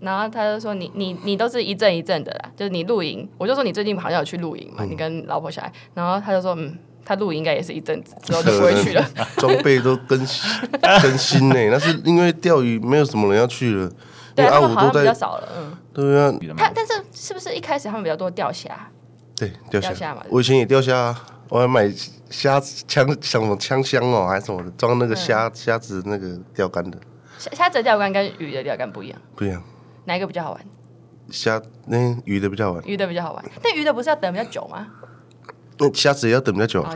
然后他就说你：你你你都是一阵一阵的啦，就是你露营。我就说你最近好像有去露营嘛，你跟老婆小孩。然后他就说：嗯。”他录应该也是一阵子之后就不会去了，装备都更新 更新呢。那是因为钓鱼没有什么人要去了，对，阿五都比较少了，嗯，对啊。他但是是不是一开始他们比较多钓虾？对，钓虾嘛。我以前也钓虾，我还买虾枪，像什么枪箱哦，还是什么的，装那个虾虾子那个钓竿的。虾虾子钓竿跟鱼的钓竿不一样，不一样。哪一个比较好玩？虾那鱼的比较好玩，鱼的比较好玩。但鱼的不是要等比较久吗？那虾子也要等比较久，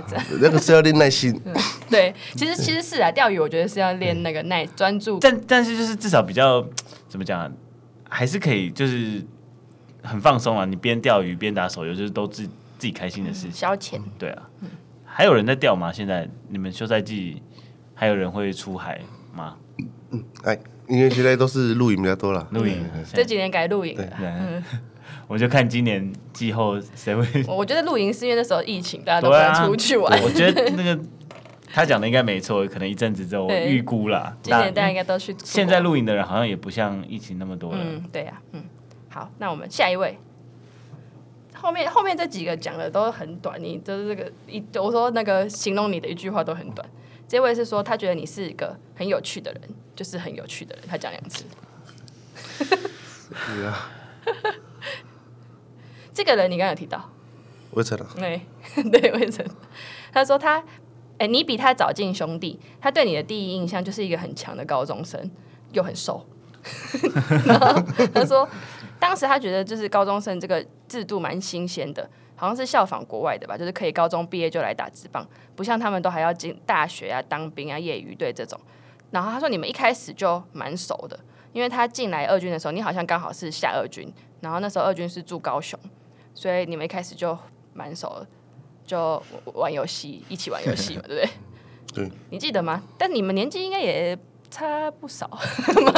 那个是要练耐心。对，其实其实是啊，钓鱼我觉得是要练那个耐专注。但但是就是至少比较怎么讲，还是可以就是很放松啊。你边钓鱼边打手游，就是都自自己开心的事情，消遣。对啊，还有人在钓吗？现在你们休赛季还有人会出海吗？嗯，哎，因为现在都是露营比较多了，露营这几年改露营。我就看今年季后谁会。我觉得露营是因为那时候疫情，大家都不能出去玩。我觉得那个 他讲的应该没错，可能一阵子之后预估啦。今年大家应该都去。现在露营的人好像也不像疫情那么多了。嗯，对呀，嗯。好，那我们下一位。后面后面这几个讲的都很短，你就是这个一我说那个形容你的一句话都很短。这位是说他觉得你是一个很有趣的人，就是很有趣的人。他讲两次。是啊。这个人你刚刚有提到，魏晨啊，对 对魏晨，他说他，哎，你比他早进兄弟，他对你的第一印象就是一个很强的高中生，又很瘦。然后他说，当时他觉得就是高中生这个制度蛮新鲜的，好像是效仿国外的吧，就是可以高中毕业就来打职棒，不像他们都还要进大学啊、当兵啊、业余队这种。然后他说你们一开始就蛮熟的，因为他进来二军的时候，你好像刚好是下二军，然后那时候二军是住高雄。所以你们一开始就蛮熟了，就玩游戏，一起玩游戏嘛，对不对？对。你记得吗？但你们年纪应该也差不少，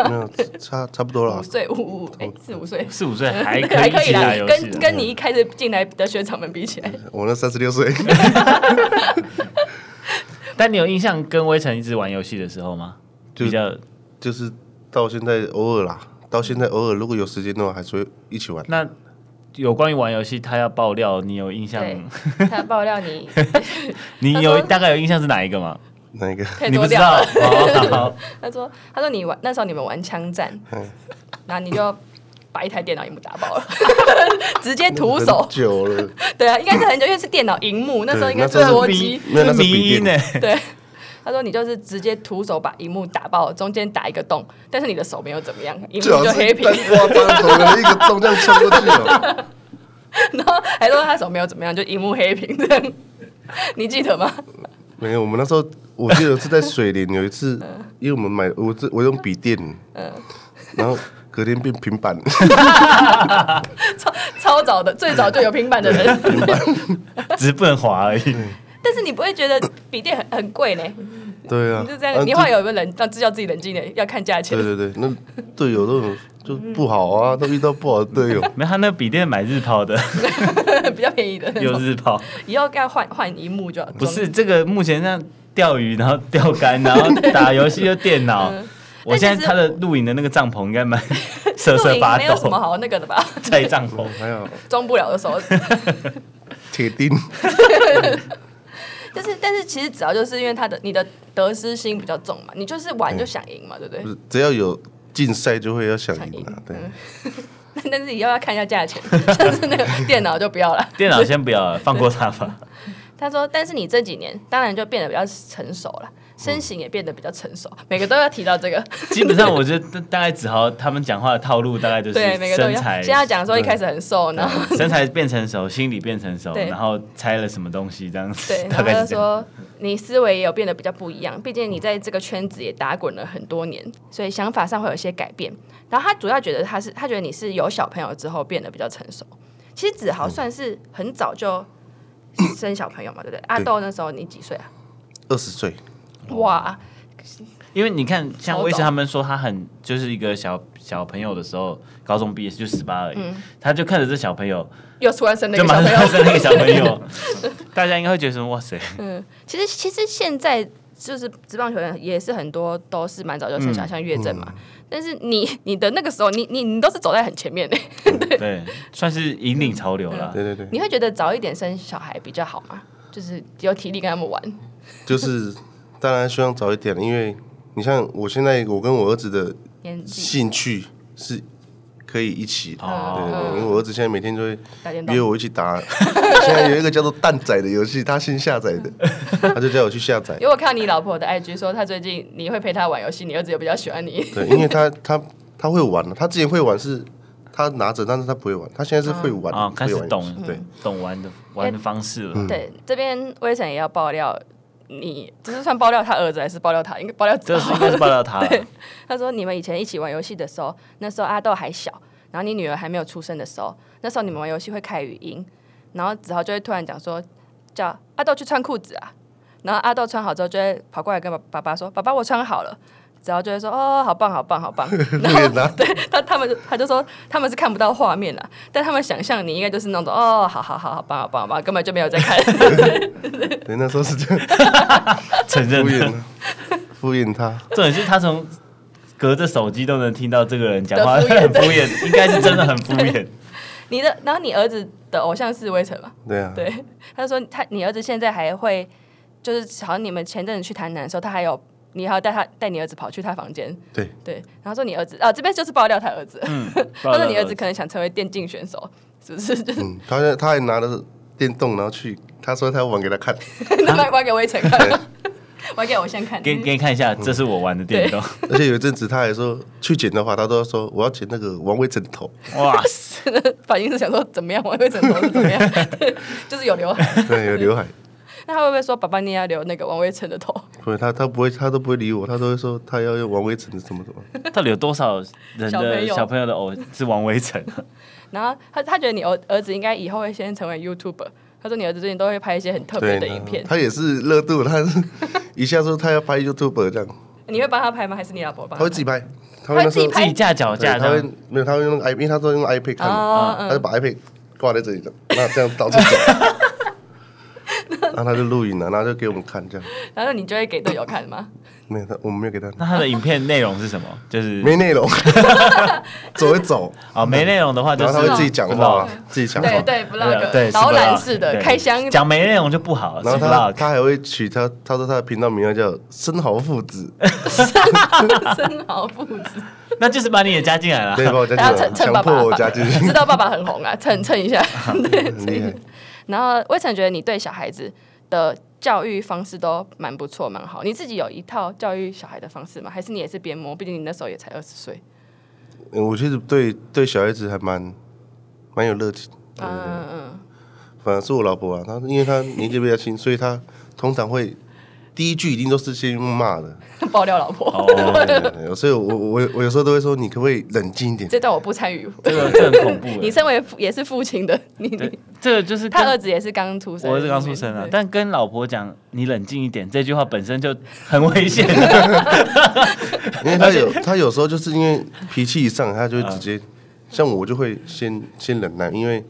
没有差差不多了五。岁五五哎四五岁，四五岁 还可以还可以啦跟。跟你一开始进来的学长们比起来，我那三十六岁，但你有印象跟威成一直玩游戏的时候吗？就比较就是到现在偶尔啦，到现在偶尔如果有时间的话，还是会一起玩。那有关于玩游戏，他要爆料，你有印象？对，他爆料你 你有大概有印象是哪一个吗？哪一个？太你不知道多料了。哦，好 他说他说你玩那时候你们玩枪战，然后你就把一台电脑屏幕打爆了，直接徒手很。久了，对啊，应该是很久，因为是电脑荧幕，那时候应该是那时候桌机。没有那是迷笔电音呢。对，他说你就是直接徒手把荧幕打爆，中间打一个洞，但是你的手没有怎么样，荧最好幕就黑屏一个洞这样穿过去了。然后还说他手没有怎么样，就荧幕黑屏这样，你记得吗？没有，我们那时候我记得是在水莲有一次，因为我们买我这我用笔电，然后隔天变平板，超超早的，最早就有平板的人，只是不能滑而已。但是你不会觉得 笔电很很贵呢？对啊，你就这样，你啊后来有没有冷让知道自己冷静的要看价钱对？对对，那队友都很就不好啊，都遇到不好的队友。没，他那个笔电买日抛的，比较便宜的 有，日抛。以后该换换荧幕就要不是这个，目前这样钓鱼，然后钓竿，然后打游戏就电脑。我现在他的露营的那个帐篷应该蛮瑟瑟发抖没有什么，好那个的吧，拆帐篷。还有装不了的时候。铁钉，但是但是其实只要就是因为他的你的得失心比较重嘛，你就是玩就想赢嘛，对不对不？是只要有竞赛就会要想想赢赢啊，对。但是以后要看一下价钱，像是那个电脑就不要了。电脑先不要了，放过他吧。他说，但是你这几年当然就变得比较成熟了，身形也变得比较成熟，每个都要提到这个。基本上我觉得大概子豪他们讲话的套路大概就是对，每个都要。身材先要讲说一开始很瘦，然后身材变成熟，心理变成熟，然后猜了什么东西这样子，对，他。说你思维也有变得比较不一样，毕竟你在这个圈子也打滚了很多年，所以想法上会有一些改变。然后他主要觉得他是他觉得你是有小朋友之后变得比较成熟。其实子豪算是很早就生小朋友嘛，对不对？阿豆那时候你几岁啊？二十岁，哇，因为你看，像威斯他们说他很就是一个小小朋友的时候，高中毕业就十八而已，嗯。他就看着这小朋友，又突然生了一个小朋友。生了一个小朋友，大家应该会觉得说哇塞，嗯，其实其实现在就是职棒球员也是很多都是蛮早就生小孩，像岳正嘛。但是你你的那个时候，你你你都是走在很前面的，对，算是引领潮流了。对对对，你会觉得早一点生小孩比较好吗？就是有体力跟他们玩。就是当然希望早一点，因为你像我现在我跟我儿子的兴趣是可以一起的，哦对对对，因为我儿子现在每天就会约，我一起打，现在有一个叫做蛋仔的游戏，他新下载的，他就叫我去下载因。为我看到你老婆的 IG 说，他最近你会陪他玩游戏，你儿子也比较喜欢你。对，因为他 他他会玩他之前会玩是他拿着，但是他不会玩，他现在是会玩啊，开始会玩懂对，懂玩的玩的方式了。对，这边威神也要爆料你，只是算爆料他儿子还是爆料他？应该爆料子豪这是应该是爆料他 对。他说你们以前一起玩游戏的时候，那时候阿豆还小，然后你女儿还没有出生的时候，那时候你们玩游戏会开语音，然后子豪就会突然讲说叫阿豆去穿裤子啊，然后阿豆穿好之后就会跑过来跟爸爸爸说爸爸我穿好了。子豪就会说哦，好棒，好棒，好棒。然后 对他，他们就他就说他们是看不到画面啦，但他们想象你应该就是那种哦，好好好好棒，好棒，好棒，根本就没有在看。对，那时候是这样承认敷衍了。他，敷衍他，重点是他从隔着手机都能听到这个人讲话，敷很敷衍，应该是真的很敷衍。你的，然后你儿子的偶像是威成嘛？对啊，对，他说他你儿子现在还会，就是好像你们前阵子去台南的时候，他还有你还要带他带你儿子跑去他房间，对，对，然后说你儿子啊这边就是爆料他儿子，嗯，他说你儿子可能想成为电竞选手，是不是？就是嗯，他他还拿着电动，然后去，他说他要玩给他看，他玩给魏晨看，玩给我先看，给给你看一下，这是我玩的电动。而且有一阵子他还说去剪的话，他都要说我要剪那个王威枕头，哇塞，反应是想说怎么样，王威枕头是怎么样，对就是有刘海。对，有刘海。那他会不会说爸爸你也要留那个王威晨的头？不会，他他不会，他都不会理我，他都会说他要用王威成的什么什么。到底有多少人小朋友的小朋友的偶是王威成？然后他他觉得你儿儿子应该以后会先成为 YouTuber。他说你儿子最近都会拍一些很特别的影片，他也是热度，他是一下说他要拍 YouTuber 这样，你会帮他拍吗？还是你老婆帮？他会自己拍，他会自己自己架脚架，他会没有，他会用 i，因为他都用 iPad 看，他就把 iPad 挂在这里的，那这样到处走。然后他就录影了，然后就给我们看这样。然后你就会给队友看吗？没有，他我们没有给他。那他的影片内容是什么？就是没内容，走一走。啊，没内容的话，就是他会自己讲话，自己讲话。对对，vlog，对导览式的开箱。讲没内容就不好。然后他他还会取他，他说他的频道名叫“生蚝父子”。生蚝父子，那就是把你也加进来了。对，把我加进来，强迫我加进去。知道爸爸很红啊，蹭蹭一下。对，很厉害。然后魏晨觉得你对小孩子的教育方式都蛮不错，蛮好。你自己有一套教育小孩的方式吗？还是你也是边摸？毕竟你那时候也才二十岁。我其实对对小孩子还蛮蛮有热情。嗯嗯嗯。反而是我老婆啊，她因为她年纪比较轻，所以她通常会。第一句一定都是先用骂的，爆料老婆。所以我我我有时候都会说，你可不可以冷静一点？这段我不参与，这个这很恐怖。你身为也是父亲的，你你这个就是他儿子也是刚出生，我儿子刚出生啊。但跟老婆讲你冷静一点，这句话本身就很危险。因为他有他有时候就是因为脾气一上，他就会直接像我就会先先忍耐，因为。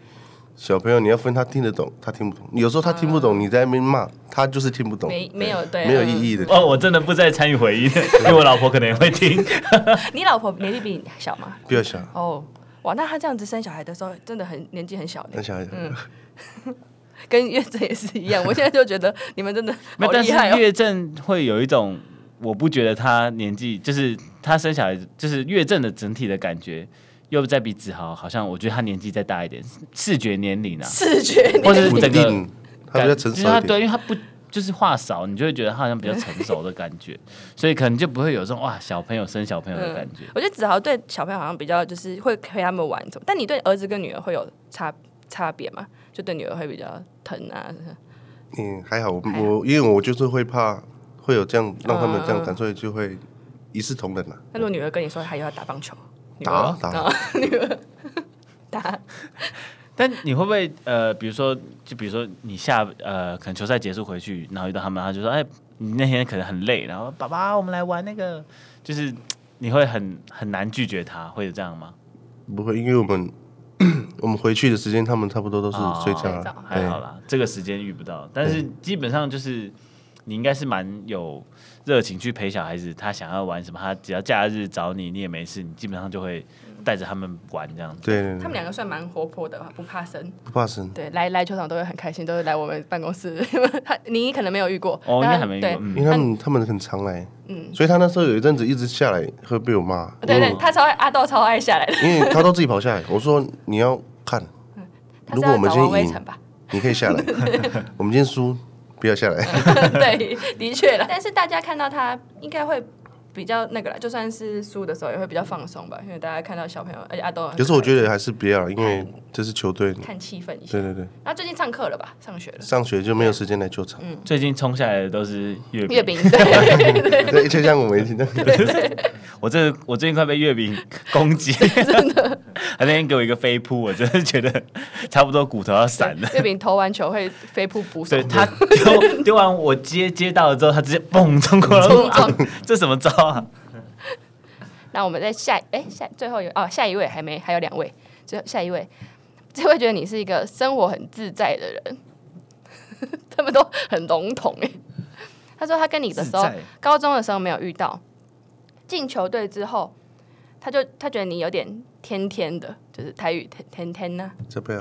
小朋友，你要分他听得懂，他听不懂。有时候他听不懂，你在那边骂他，就是听不懂。没没有对，没有意义的。哦，我真的不再参与回忆，因为我老婆可能也会听。你老婆年纪比你小吗？比较小。哦，哇，那他这样子生小孩的时候，真的很年纪很小的。很小。嗯。跟月正也是一样，我现在就觉得你们真的好厉害哦。但是月正会有一种，我不觉得他年纪，就是他生小孩，就是月正的整体的感觉。又不再比子豪，好像我觉得他年纪再大一点，视觉年龄啊，视觉年龄，或者整个他比较成熟一点，对，因为他不就是话少，你就会觉得他好像比较成熟的感觉，所以可能就不会有这种哇小朋友生小朋友的感觉。我觉得子豪对小朋友好像比较就是会陪他们玩，但你对儿子跟女儿会有差差别吗？就对女儿会比较疼啊？嗯，还好，我我因为我就是会怕会有这样让他们这样感，所以就会一视同仁了。那如果女儿跟你说她又要打棒球？打打打，但你会不会呃，比如说，就比如说你下呃，可能球赛结束回去，然后遇到他们，他就说：“哎，你那天可能很累，然后爸爸，我们来玩那个。”就是你会很很难拒绝他，会有这样吗？不会，因为我们我们回去的时间，他们差不多都是睡觉了，哦、还好啦，这个时间遇不到。但是基本上就是你应该是蛮有。热情去陪小孩子，他想要玩什么，他只要假日找你，你也没事，你基本上就会带着他们玩这样子。对，对，对，他们两个算蛮活泼的，不怕生，不怕生。对，来来球场都会很开心，都会来我们办公室。他 你可能没有遇过，哦，应该还没遇过，对因为他们他们很常来，嗯，所以他那时候有一阵子一直下来会被我骂。对对，他超爱阿豆超爱下来的，因为他都自己跑下来。我说你要看，如果我们今天赢，你可以下来。我们今天输。不要下来。对，的确了。但是大家看到他应该会比较那个啦，就算是输的时候也会比较放松吧，因为大家看到小朋友，而且阿豆。可是我觉得还是不要，因为这是球队，看气氛一下。对对对。那最近上课了吧？上学了。上学就没有时间来球场。嗯。最近冲下来的都是月饼。月饼。对对对。就 像我们一样。对 对。我这我最近快被月饼攻击。真的。他那天给我一个飞扑，我真的觉得差不多骨头要散了。月饼投完球会飞扑补手。对，他丢丢完我接接到了之后，他直接嘣冲过来，这什么招啊？那我们再下哎下最后有哦下一位还没还有两位，最后下一位，这位觉得你是一个生活很自在的人，他们都很笼统哎。他说他跟你的时候，高中的时候没有遇到，进球队之后，他就他觉得你有点。天天的，就是台语天天天呐。这边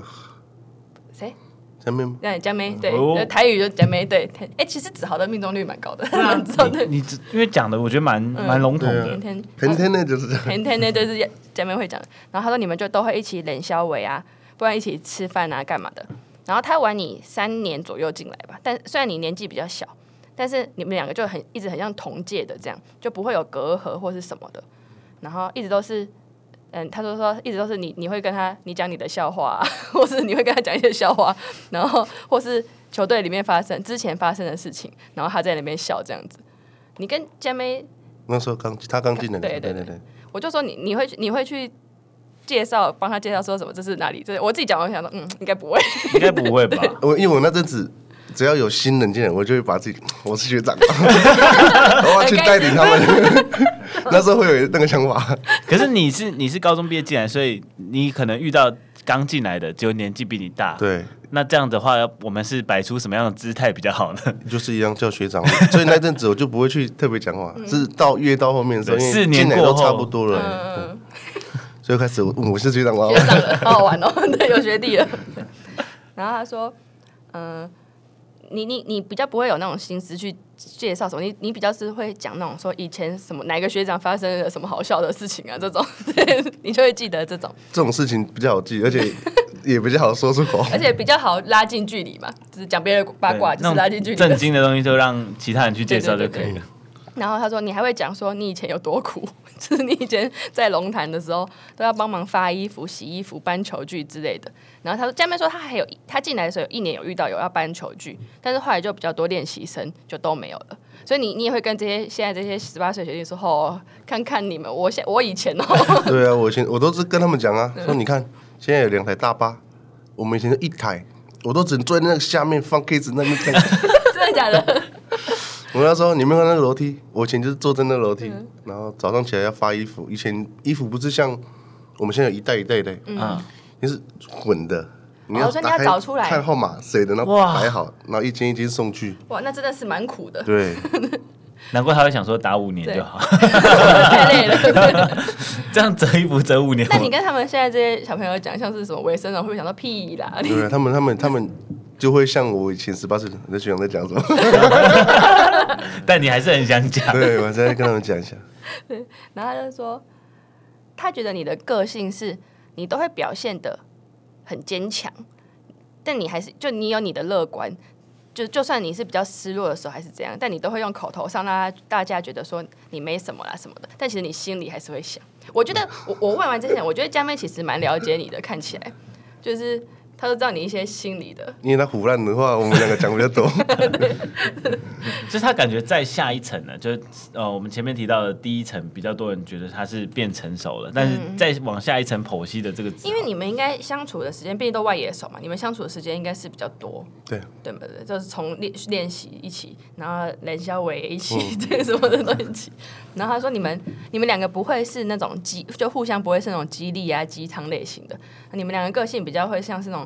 谁？江妹。对，江妹对，台语就江妹对。哎，其实子豪的命中率蛮高的，蛮知道的。你因为讲的我觉得蛮蛮笼统的。天天 天天的就是天天的，就是江妹会讲。然后他说你们就都会一起练肖话啊，不然一起吃饭啊，干嘛的。然后他玩你三年左右进来吧，但虽然你年纪比较小，但是你们两个就很一直很像同届的这样，就不会有隔阂或是什么的。然后一直都是。嗯，他说说一直都是你，你会跟他你讲你的笑话，啊，或是你会跟他讲一些笑话，然后或是球队里面发生之前发生的事情，然后他在那边笑这样子。你跟佳妹那时候刚他刚进来，对对对对，我就说你你会你会去介绍帮他介绍说什么这是哪里？这我自己讲，我想说嗯，应该不会，应该不会吧？我因为我那阵子只要有新人进来，我就会把自己我是学长，我要去带领他们。那时候会有那个想法。可是你是你是高中毕业进来，所以你可能遇到刚进来的，只有年纪比你大。对。那这样的话，我们是摆出什么样的姿态比较好呢？就是一样叫学长，所以那阵子我就不会去特别讲话，是到越到后面的时候，四年过后都差不多了，所以开始我我是学长了，学长了，好好玩哦，对，有学弟了。然后他说，嗯。你你你比较不会有那种心思去介绍什么，你你比较是会讲那种说以前什么哪个学长发生了什么好笑的事情啊，这种对，你就会记得这种。这种事情比较好记，而且 也比较好说出口，而且比较好拉近距离嘛，就是讲别人八卦，就是拉近距离。正经的东西就让其他人去介绍就可以了。然后他说，你还会讲说你以前有多苦，就是你以前在龙潭的时候都要帮忙发衣服、洗衣服、搬球具之类的。然后他说，下面说他还有他进来的时候有一年有遇到有要搬球具，但是后来就比较多练习生就都没有了。所以你你也会跟这些现在这些十八岁学弟说，哦，看看你们，我现我以前哦，对啊，我以前我都是跟他们讲啊，说你看现在有两台大巴，我们以前就一台，我都只能坐在那个下面放 K 子那边看，真的假的？我跟他说，你没有看那个楼梯？我以前就是坐在那个楼梯，嗯、然后早上起来要发衣服。以前衣服不是像我们现在有一袋一袋的，嗯，你是混的，你要打开看号码谁的，然后摆好，然后一件一件送去。哇，那真的是蛮苦的。对，难怪他会想说打五年就好，太累了。这样折衣服折五年。那你跟他们现在这些小朋友讲，像是什么卫生，会不会想到屁啦？对，他们他们他们。就会像我以前十八岁的学长在讲什么，但你还是很想讲。对，我再跟他们讲一下。对，然后他就说，他觉得你的个性是，你都会表现的很坚强，但你还是就你有你的乐观，就就算你是比较失落的时候还是这样，但你都会用口头上让大家觉得说你没什么啦什么的，但其实你心里还是会想。我觉得我我问完这些，我觉得佳妹其实蛮了解你的，看起来就是。他都知道你一些心理的，因为他唬烂的话，我们两个讲比较多。就是他感觉在下一层呢，就是呃，我们前面提到的第一层比较多人觉得他是变成熟了，但是再往下一层剖析的这个，因为你们应该相处的时间毕竟都外野手嘛，你们相处的时间应该是比较多，对对不对？就是从练练习一起，然后练肖伟一起，这个什么的都一起。然后他说你们你们两个不会是那种激，就互相不会是那种激励啊鸡汤类型的，你们两个个性比较会像是那种。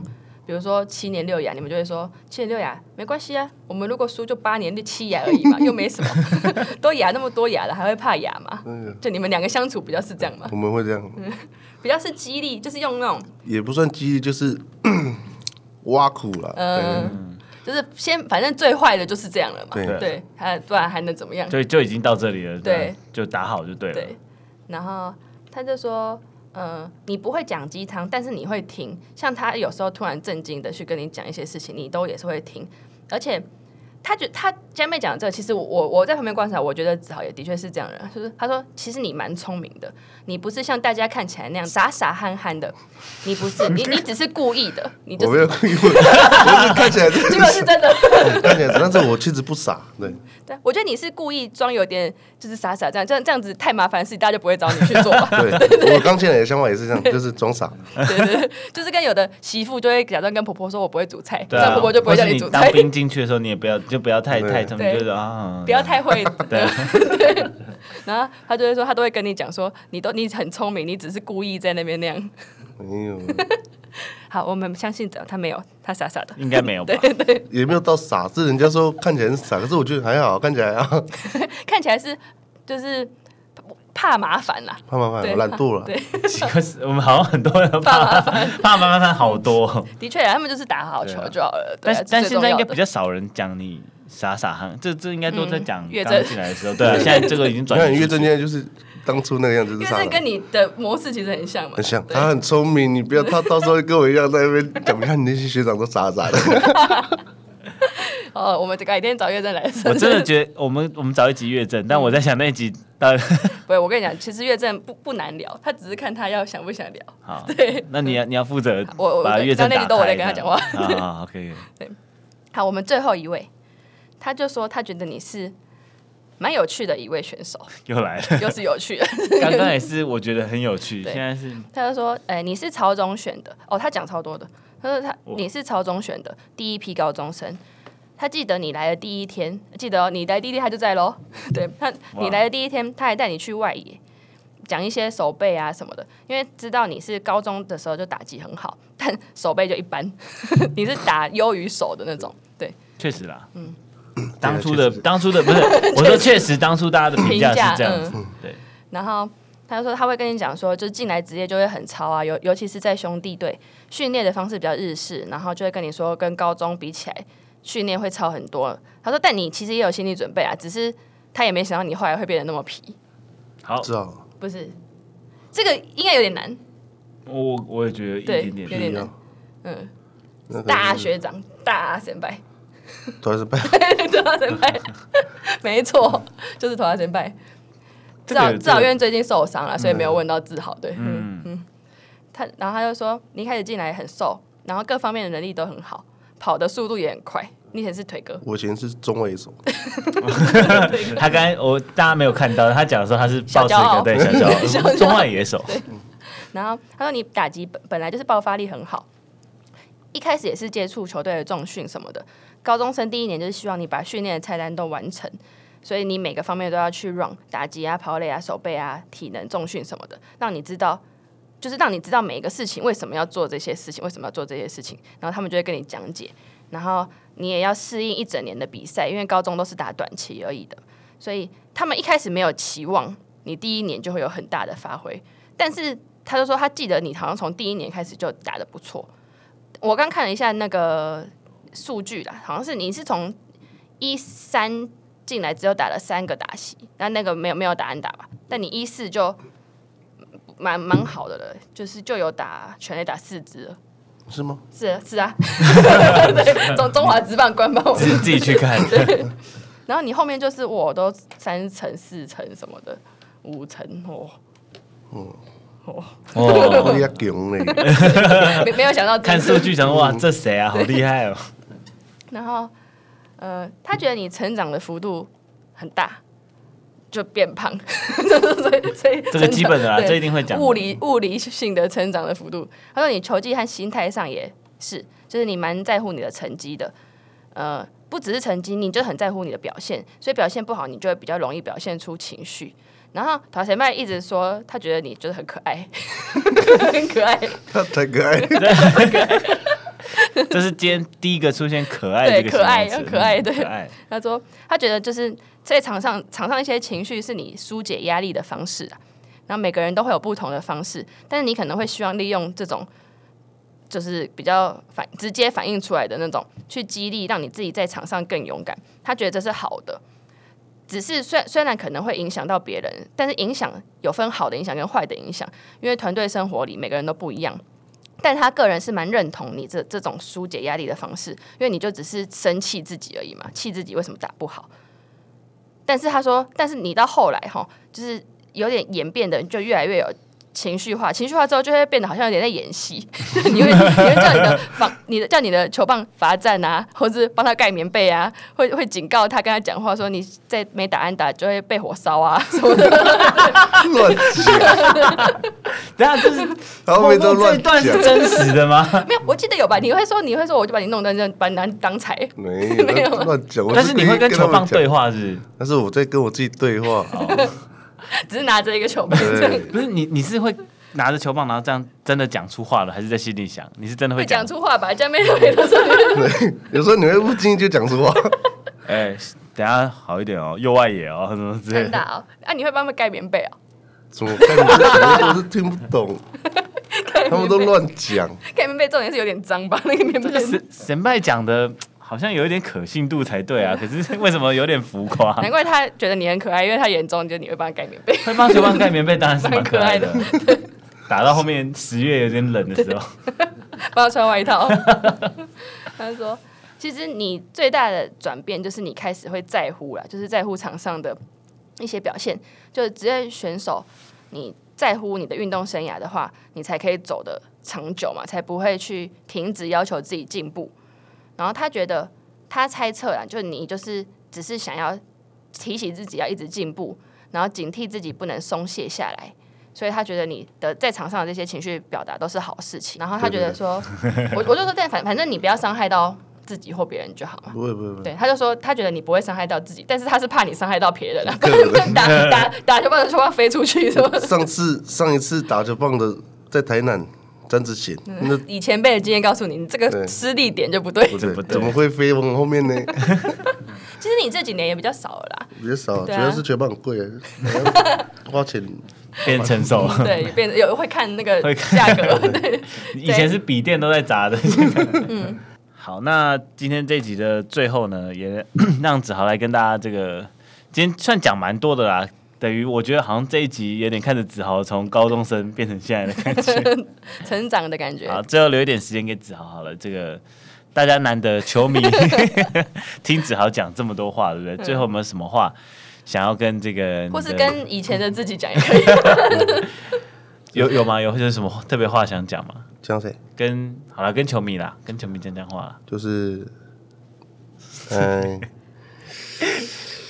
比如说七年六亚，你们就会说七年六亚没关系啊。我们如果输就八年就七亚而已嘛，又没什么。都牙那么多牙了，还会怕牙吗？嗯、就你们两个相处比较是这样吗？我们会这样，嗯、比较是激励，就是用那种也不算激励，就是 挖苦了。嗯，就是先反正最坏的就是这样了嘛。对，对，还不然还能怎么样？就就已经到这里了。对，就打好就对了。对，然后他就说。嗯，你不会讲鸡汤，但是你会听。像他有时候突然震惊的去跟你讲一些事情，你都也是会听，而且。他觉他佳妹讲的这个，其实我我我在旁边观察，我觉得子豪也的确是这样的人。就是他说，其实你蛮聪明的，你不是像大家看起来那样傻傻憨憨的，你不是，你你只是故意的，你就是、我没有故意，我是看起来 这个是真的，看起来，但是我其实不傻，对。对，我觉得你是故意装有点就是傻傻这样，这样这样子太麻烦事，大家就不会找你去做。对，我刚进来的想法也是这样，就是装傻。对，对对，就是跟有的媳妇就会假装跟婆婆说我不会煮菜，这样、啊、婆婆就不会叫你煮菜。当兵进去的时候，你也不要。就不要太太聪明，就是啊，不要太会。对，然后他就会说，他都会跟你讲说，你都你很聪明，你只是故意在那边那样。没有。好，我们相信他没有，他傻傻的。应该没有吧？对对。也没有到傻，是人家说看起来是傻，可是我觉得还好，看起来啊。看起来是就是怕麻烦啦，怕麻烦，懒惰了。对。可是我们好像很多人怕麻烦，怕麻烦好多。的确，他们就是打好球就好了。但但现在应该比较少人讲你。傻傻憨，这这应该都在讲刚进来的时候，对啊，现在这个已经转。你看岳正现在就是当初那个样子，岳正跟你的模式其实很像嘛。很像，他很聪明，你不要他 到时候跟我一样在那边讲，你看你那些学长都傻傻的。哦，我们改天找岳正来。我真的觉得我们我们找一集岳正，但我在想那一集 不，我跟你讲，其实岳正不不难聊，他只是看他要想不想聊。好，对，那你要你要负责我把岳正打开。那都我在跟他讲话。好，OK。对，好，我们最后一位。他就说，他觉得你是蛮有趣的一位选手，又来了，又是有趣的。刚刚也是，我觉得很有趣。现在是，他就说，哎、欸，你是朝中选的哦，他讲超多的。他说他你是朝中选的第一批高中生，他记得你来的第一天，记得、哦、你来第一天他就在喽。对他，你来的第一天，他还带你去外野，讲一些手背啊什么的，因为知道你是高中的时候就打击很好，但手背就一般，你是打优于手的那种。对，确实啦，嗯，当初的当初的不是，我说确实当初大家的评价是这样子，嗯、对。然后他就说他会跟你讲说，就进来职业就会很糙啊，尤尤其是在兄弟队训练的方式比较日式，然后就会跟你说跟高中比起来训练会超很多。他说，但你其实也有心理准备啊，只是他也没想到你后来会变得那么皮。好，知道不是。这个应该有点难。我我也觉得一点点有点难，嗯，大学长大先辈，托先辈，托先辈，没错，就是托先辈。至少至少因为最近受伤了，所以没有问到志豪。对，嗯。嗯，他然后他就说，你一开始进来很瘦，然后各方面的能力都很好，跑的速度也很快。你以前是腿哥，我以前是中卫手。他刚才我大家没有看到，他讲说他是抱持一个对 小骄傲，中外野手。然后他说你打击本本来就是爆发力很好，一开始也是接触球队的重训什么的。高中生第一年就是希望你把训练的菜单都完成。所以你每个方面都要去 run 打击啊、跑垒啊、手背啊、体能、重训什么的，让你知道，就是让你知道每一个事情为什么要做这些事情，为什么要做这些事情，然后他们就会跟你讲解，然后你也要适应一整年的比赛，因为高中都是打短期而已的，所以他们一开始没有期望你第一年就会有很大的发挥，但是他就说他记得你好像从第一年开始就打得不错，我刚看了一下那个数据啦，好像是你是从一三。进来只有打了三个打席，那那个没有没有打安打吧？但你一四就蛮蛮好的了，就是就有打全垒打四支了，是吗？是是啊，中中华职棒官方，自己自己去看。对，然后你后面就是我都三层四层什么的，五层哦，哦哦哦，厉害 没没有想到看数据想哇，这谁啊，好厉害哦。然后。呃，他觉得你成长的幅度很大，就变胖，所以所以这个基本的啦，这一定会讲物理物理性的成长的幅度。他说你球技和心态上也是，就是你蛮在乎你的成绩的。呃，不只是成绩，你就很在乎你的表现，所以表现不好，你就会比较容易表现出情绪。然后陶前麦一直说，他觉得你就是很可爱，很可爱，他太可爱。这是今天第一个出现可爱这个词，对，可爱，可爱，对。他说他觉得就是在场上，场上一些情绪是你疏解压力的方式啊。然后每个人都会有不同的方式，但是你可能会希望利用这种，就是比较反直接反映出来的那种，去激励让你自己在场上更勇敢。他觉得这是好的，只是虽虽然可能会影响到别人，但是影响有分好的影响跟坏的影响，因为团队生活里每个人都不一样。但他个人是蛮认同你这这种疏解压力的方式，因为你就只是生气自己而已嘛，气自己为什么打不好。但是他说，但是你到后来哈，就是有点演变的，就越来越有。情绪化，情绪化之后就会变得好像有点在演戏。你会你会叫你的防，你的叫你的球棒罚站啊，或者帮他盖棉被啊，会会警告他跟他讲话说，你再没打安打就会被火烧啊什么的。乱讲。等下这是后面这一段是真实的吗？没有，我记得有吧？你会说你会说我就把你弄断，就把你拿当柴。没有没有乱讲。但是你会跟球棒对话是是？但是我在跟我自己对话。只是拿着一个球棒，不是你，你是会拿着球棒，然后这样真的讲出话了，还是在心里想？你是真的会讲出话吧？这样没有没有说。有时候你会不经意就讲出话。哎，等下好一点哦，右外野哦，什么之类的。真的哦，啊，你会帮他们盖棉被哦？怎么盖棉被？我是听不懂，他们都乱讲。盖棉被重点是有点脏吧？那个棉被是神拜讲的。好像有一点可信度才对啊，可是为什么有点浮夸？难怪他觉得你很可爱，因为他眼中就你会帮他盖棉被。会帮球棒盖棉被当然是蛮可爱的。打到后面十月有点冷的时候，帮他穿外套。他说：“其实你最大的转变就是你开始会在乎了，就是在乎场上的一些表现。就职业选手，你在乎你的运动生涯的话，你才可以走得长久嘛，才不会去停止要求自己进步。”然后他觉得，他猜测啊，就你就是只是想要提醒自己要一直进步，然后警惕自己不能松懈下来，所以他觉得你的在场上的这些情绪表达都是好事情。然后他觉得说，我我就说，但反反正你不要伤害到自己或别人就好嘛。不会不会不会。对，他就说他觉得你不会伤害到自己，但是他是怕你伤害到别人啊，人打打打球棒的球棒飞出去是吗？上次上一次打球棒的在台南詹子贤，那 以前辈的经验告诉你，你这个失力点就不对。不对，怎么会飞往后面呢？其实你这几年也比较少了啦，比较少，主要是球棒很贵，花钱变成熟。对，变有会看那个价格。对，以前是笔电都在砸的。嗯，好，那今天这集的最后呢，也让子豪来跟大家这个，今天算讲蛮多的啦。等于我觉得好像这一集有点看着子豪从高中生变成现在的感觉，成长的感觉。好，最后留一点时间给子豪好了，这个。大家难得球迷 听子豪讲这么多话，对不对？最后有没有什么话想要跟这个，或是跟以前的自己讲也可以。有有吗？有有什么特别话想讲吗？讲谁？跟好了，跟球迷啦，跟球迷讲讲话。就是，嗯，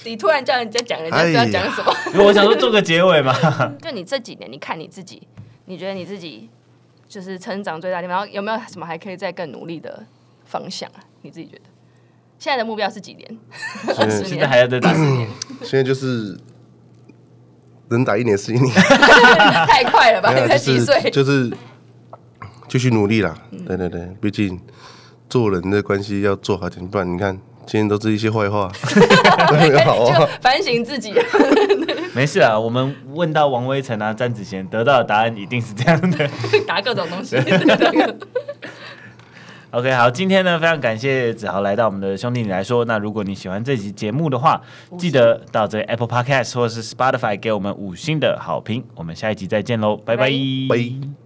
你突然叫人家讲，人家知道讲什么？因为我想说做个结尾嘛。就你这几年，你看你自己，你觉得你自己就是成长最大的地方，然后有没有什么还可以再更努力的？方向啊，你自己觉得？现在的目标是几年？现在，现在还要再打十年？现在就是能打一年是一年，太快了吧？你才几岁？就是继续努力啦。嗯、对对对，毕竟做人的关系要做好点，不然你看今天都是一些坏话，好啊。反省自己。没事啊，我们问到王威晨啊、詹子贤，得到的答案一定是这样的，答各种东西。OK，好，今天呢非常感谢子豪来到我们的兄弟你来说。那如果你喜欢这集节目的话，记得到这 Apple Podcast 或者是 Spotify 给我们五星的好评。我们下一集再见喽，拜拜。拜拜。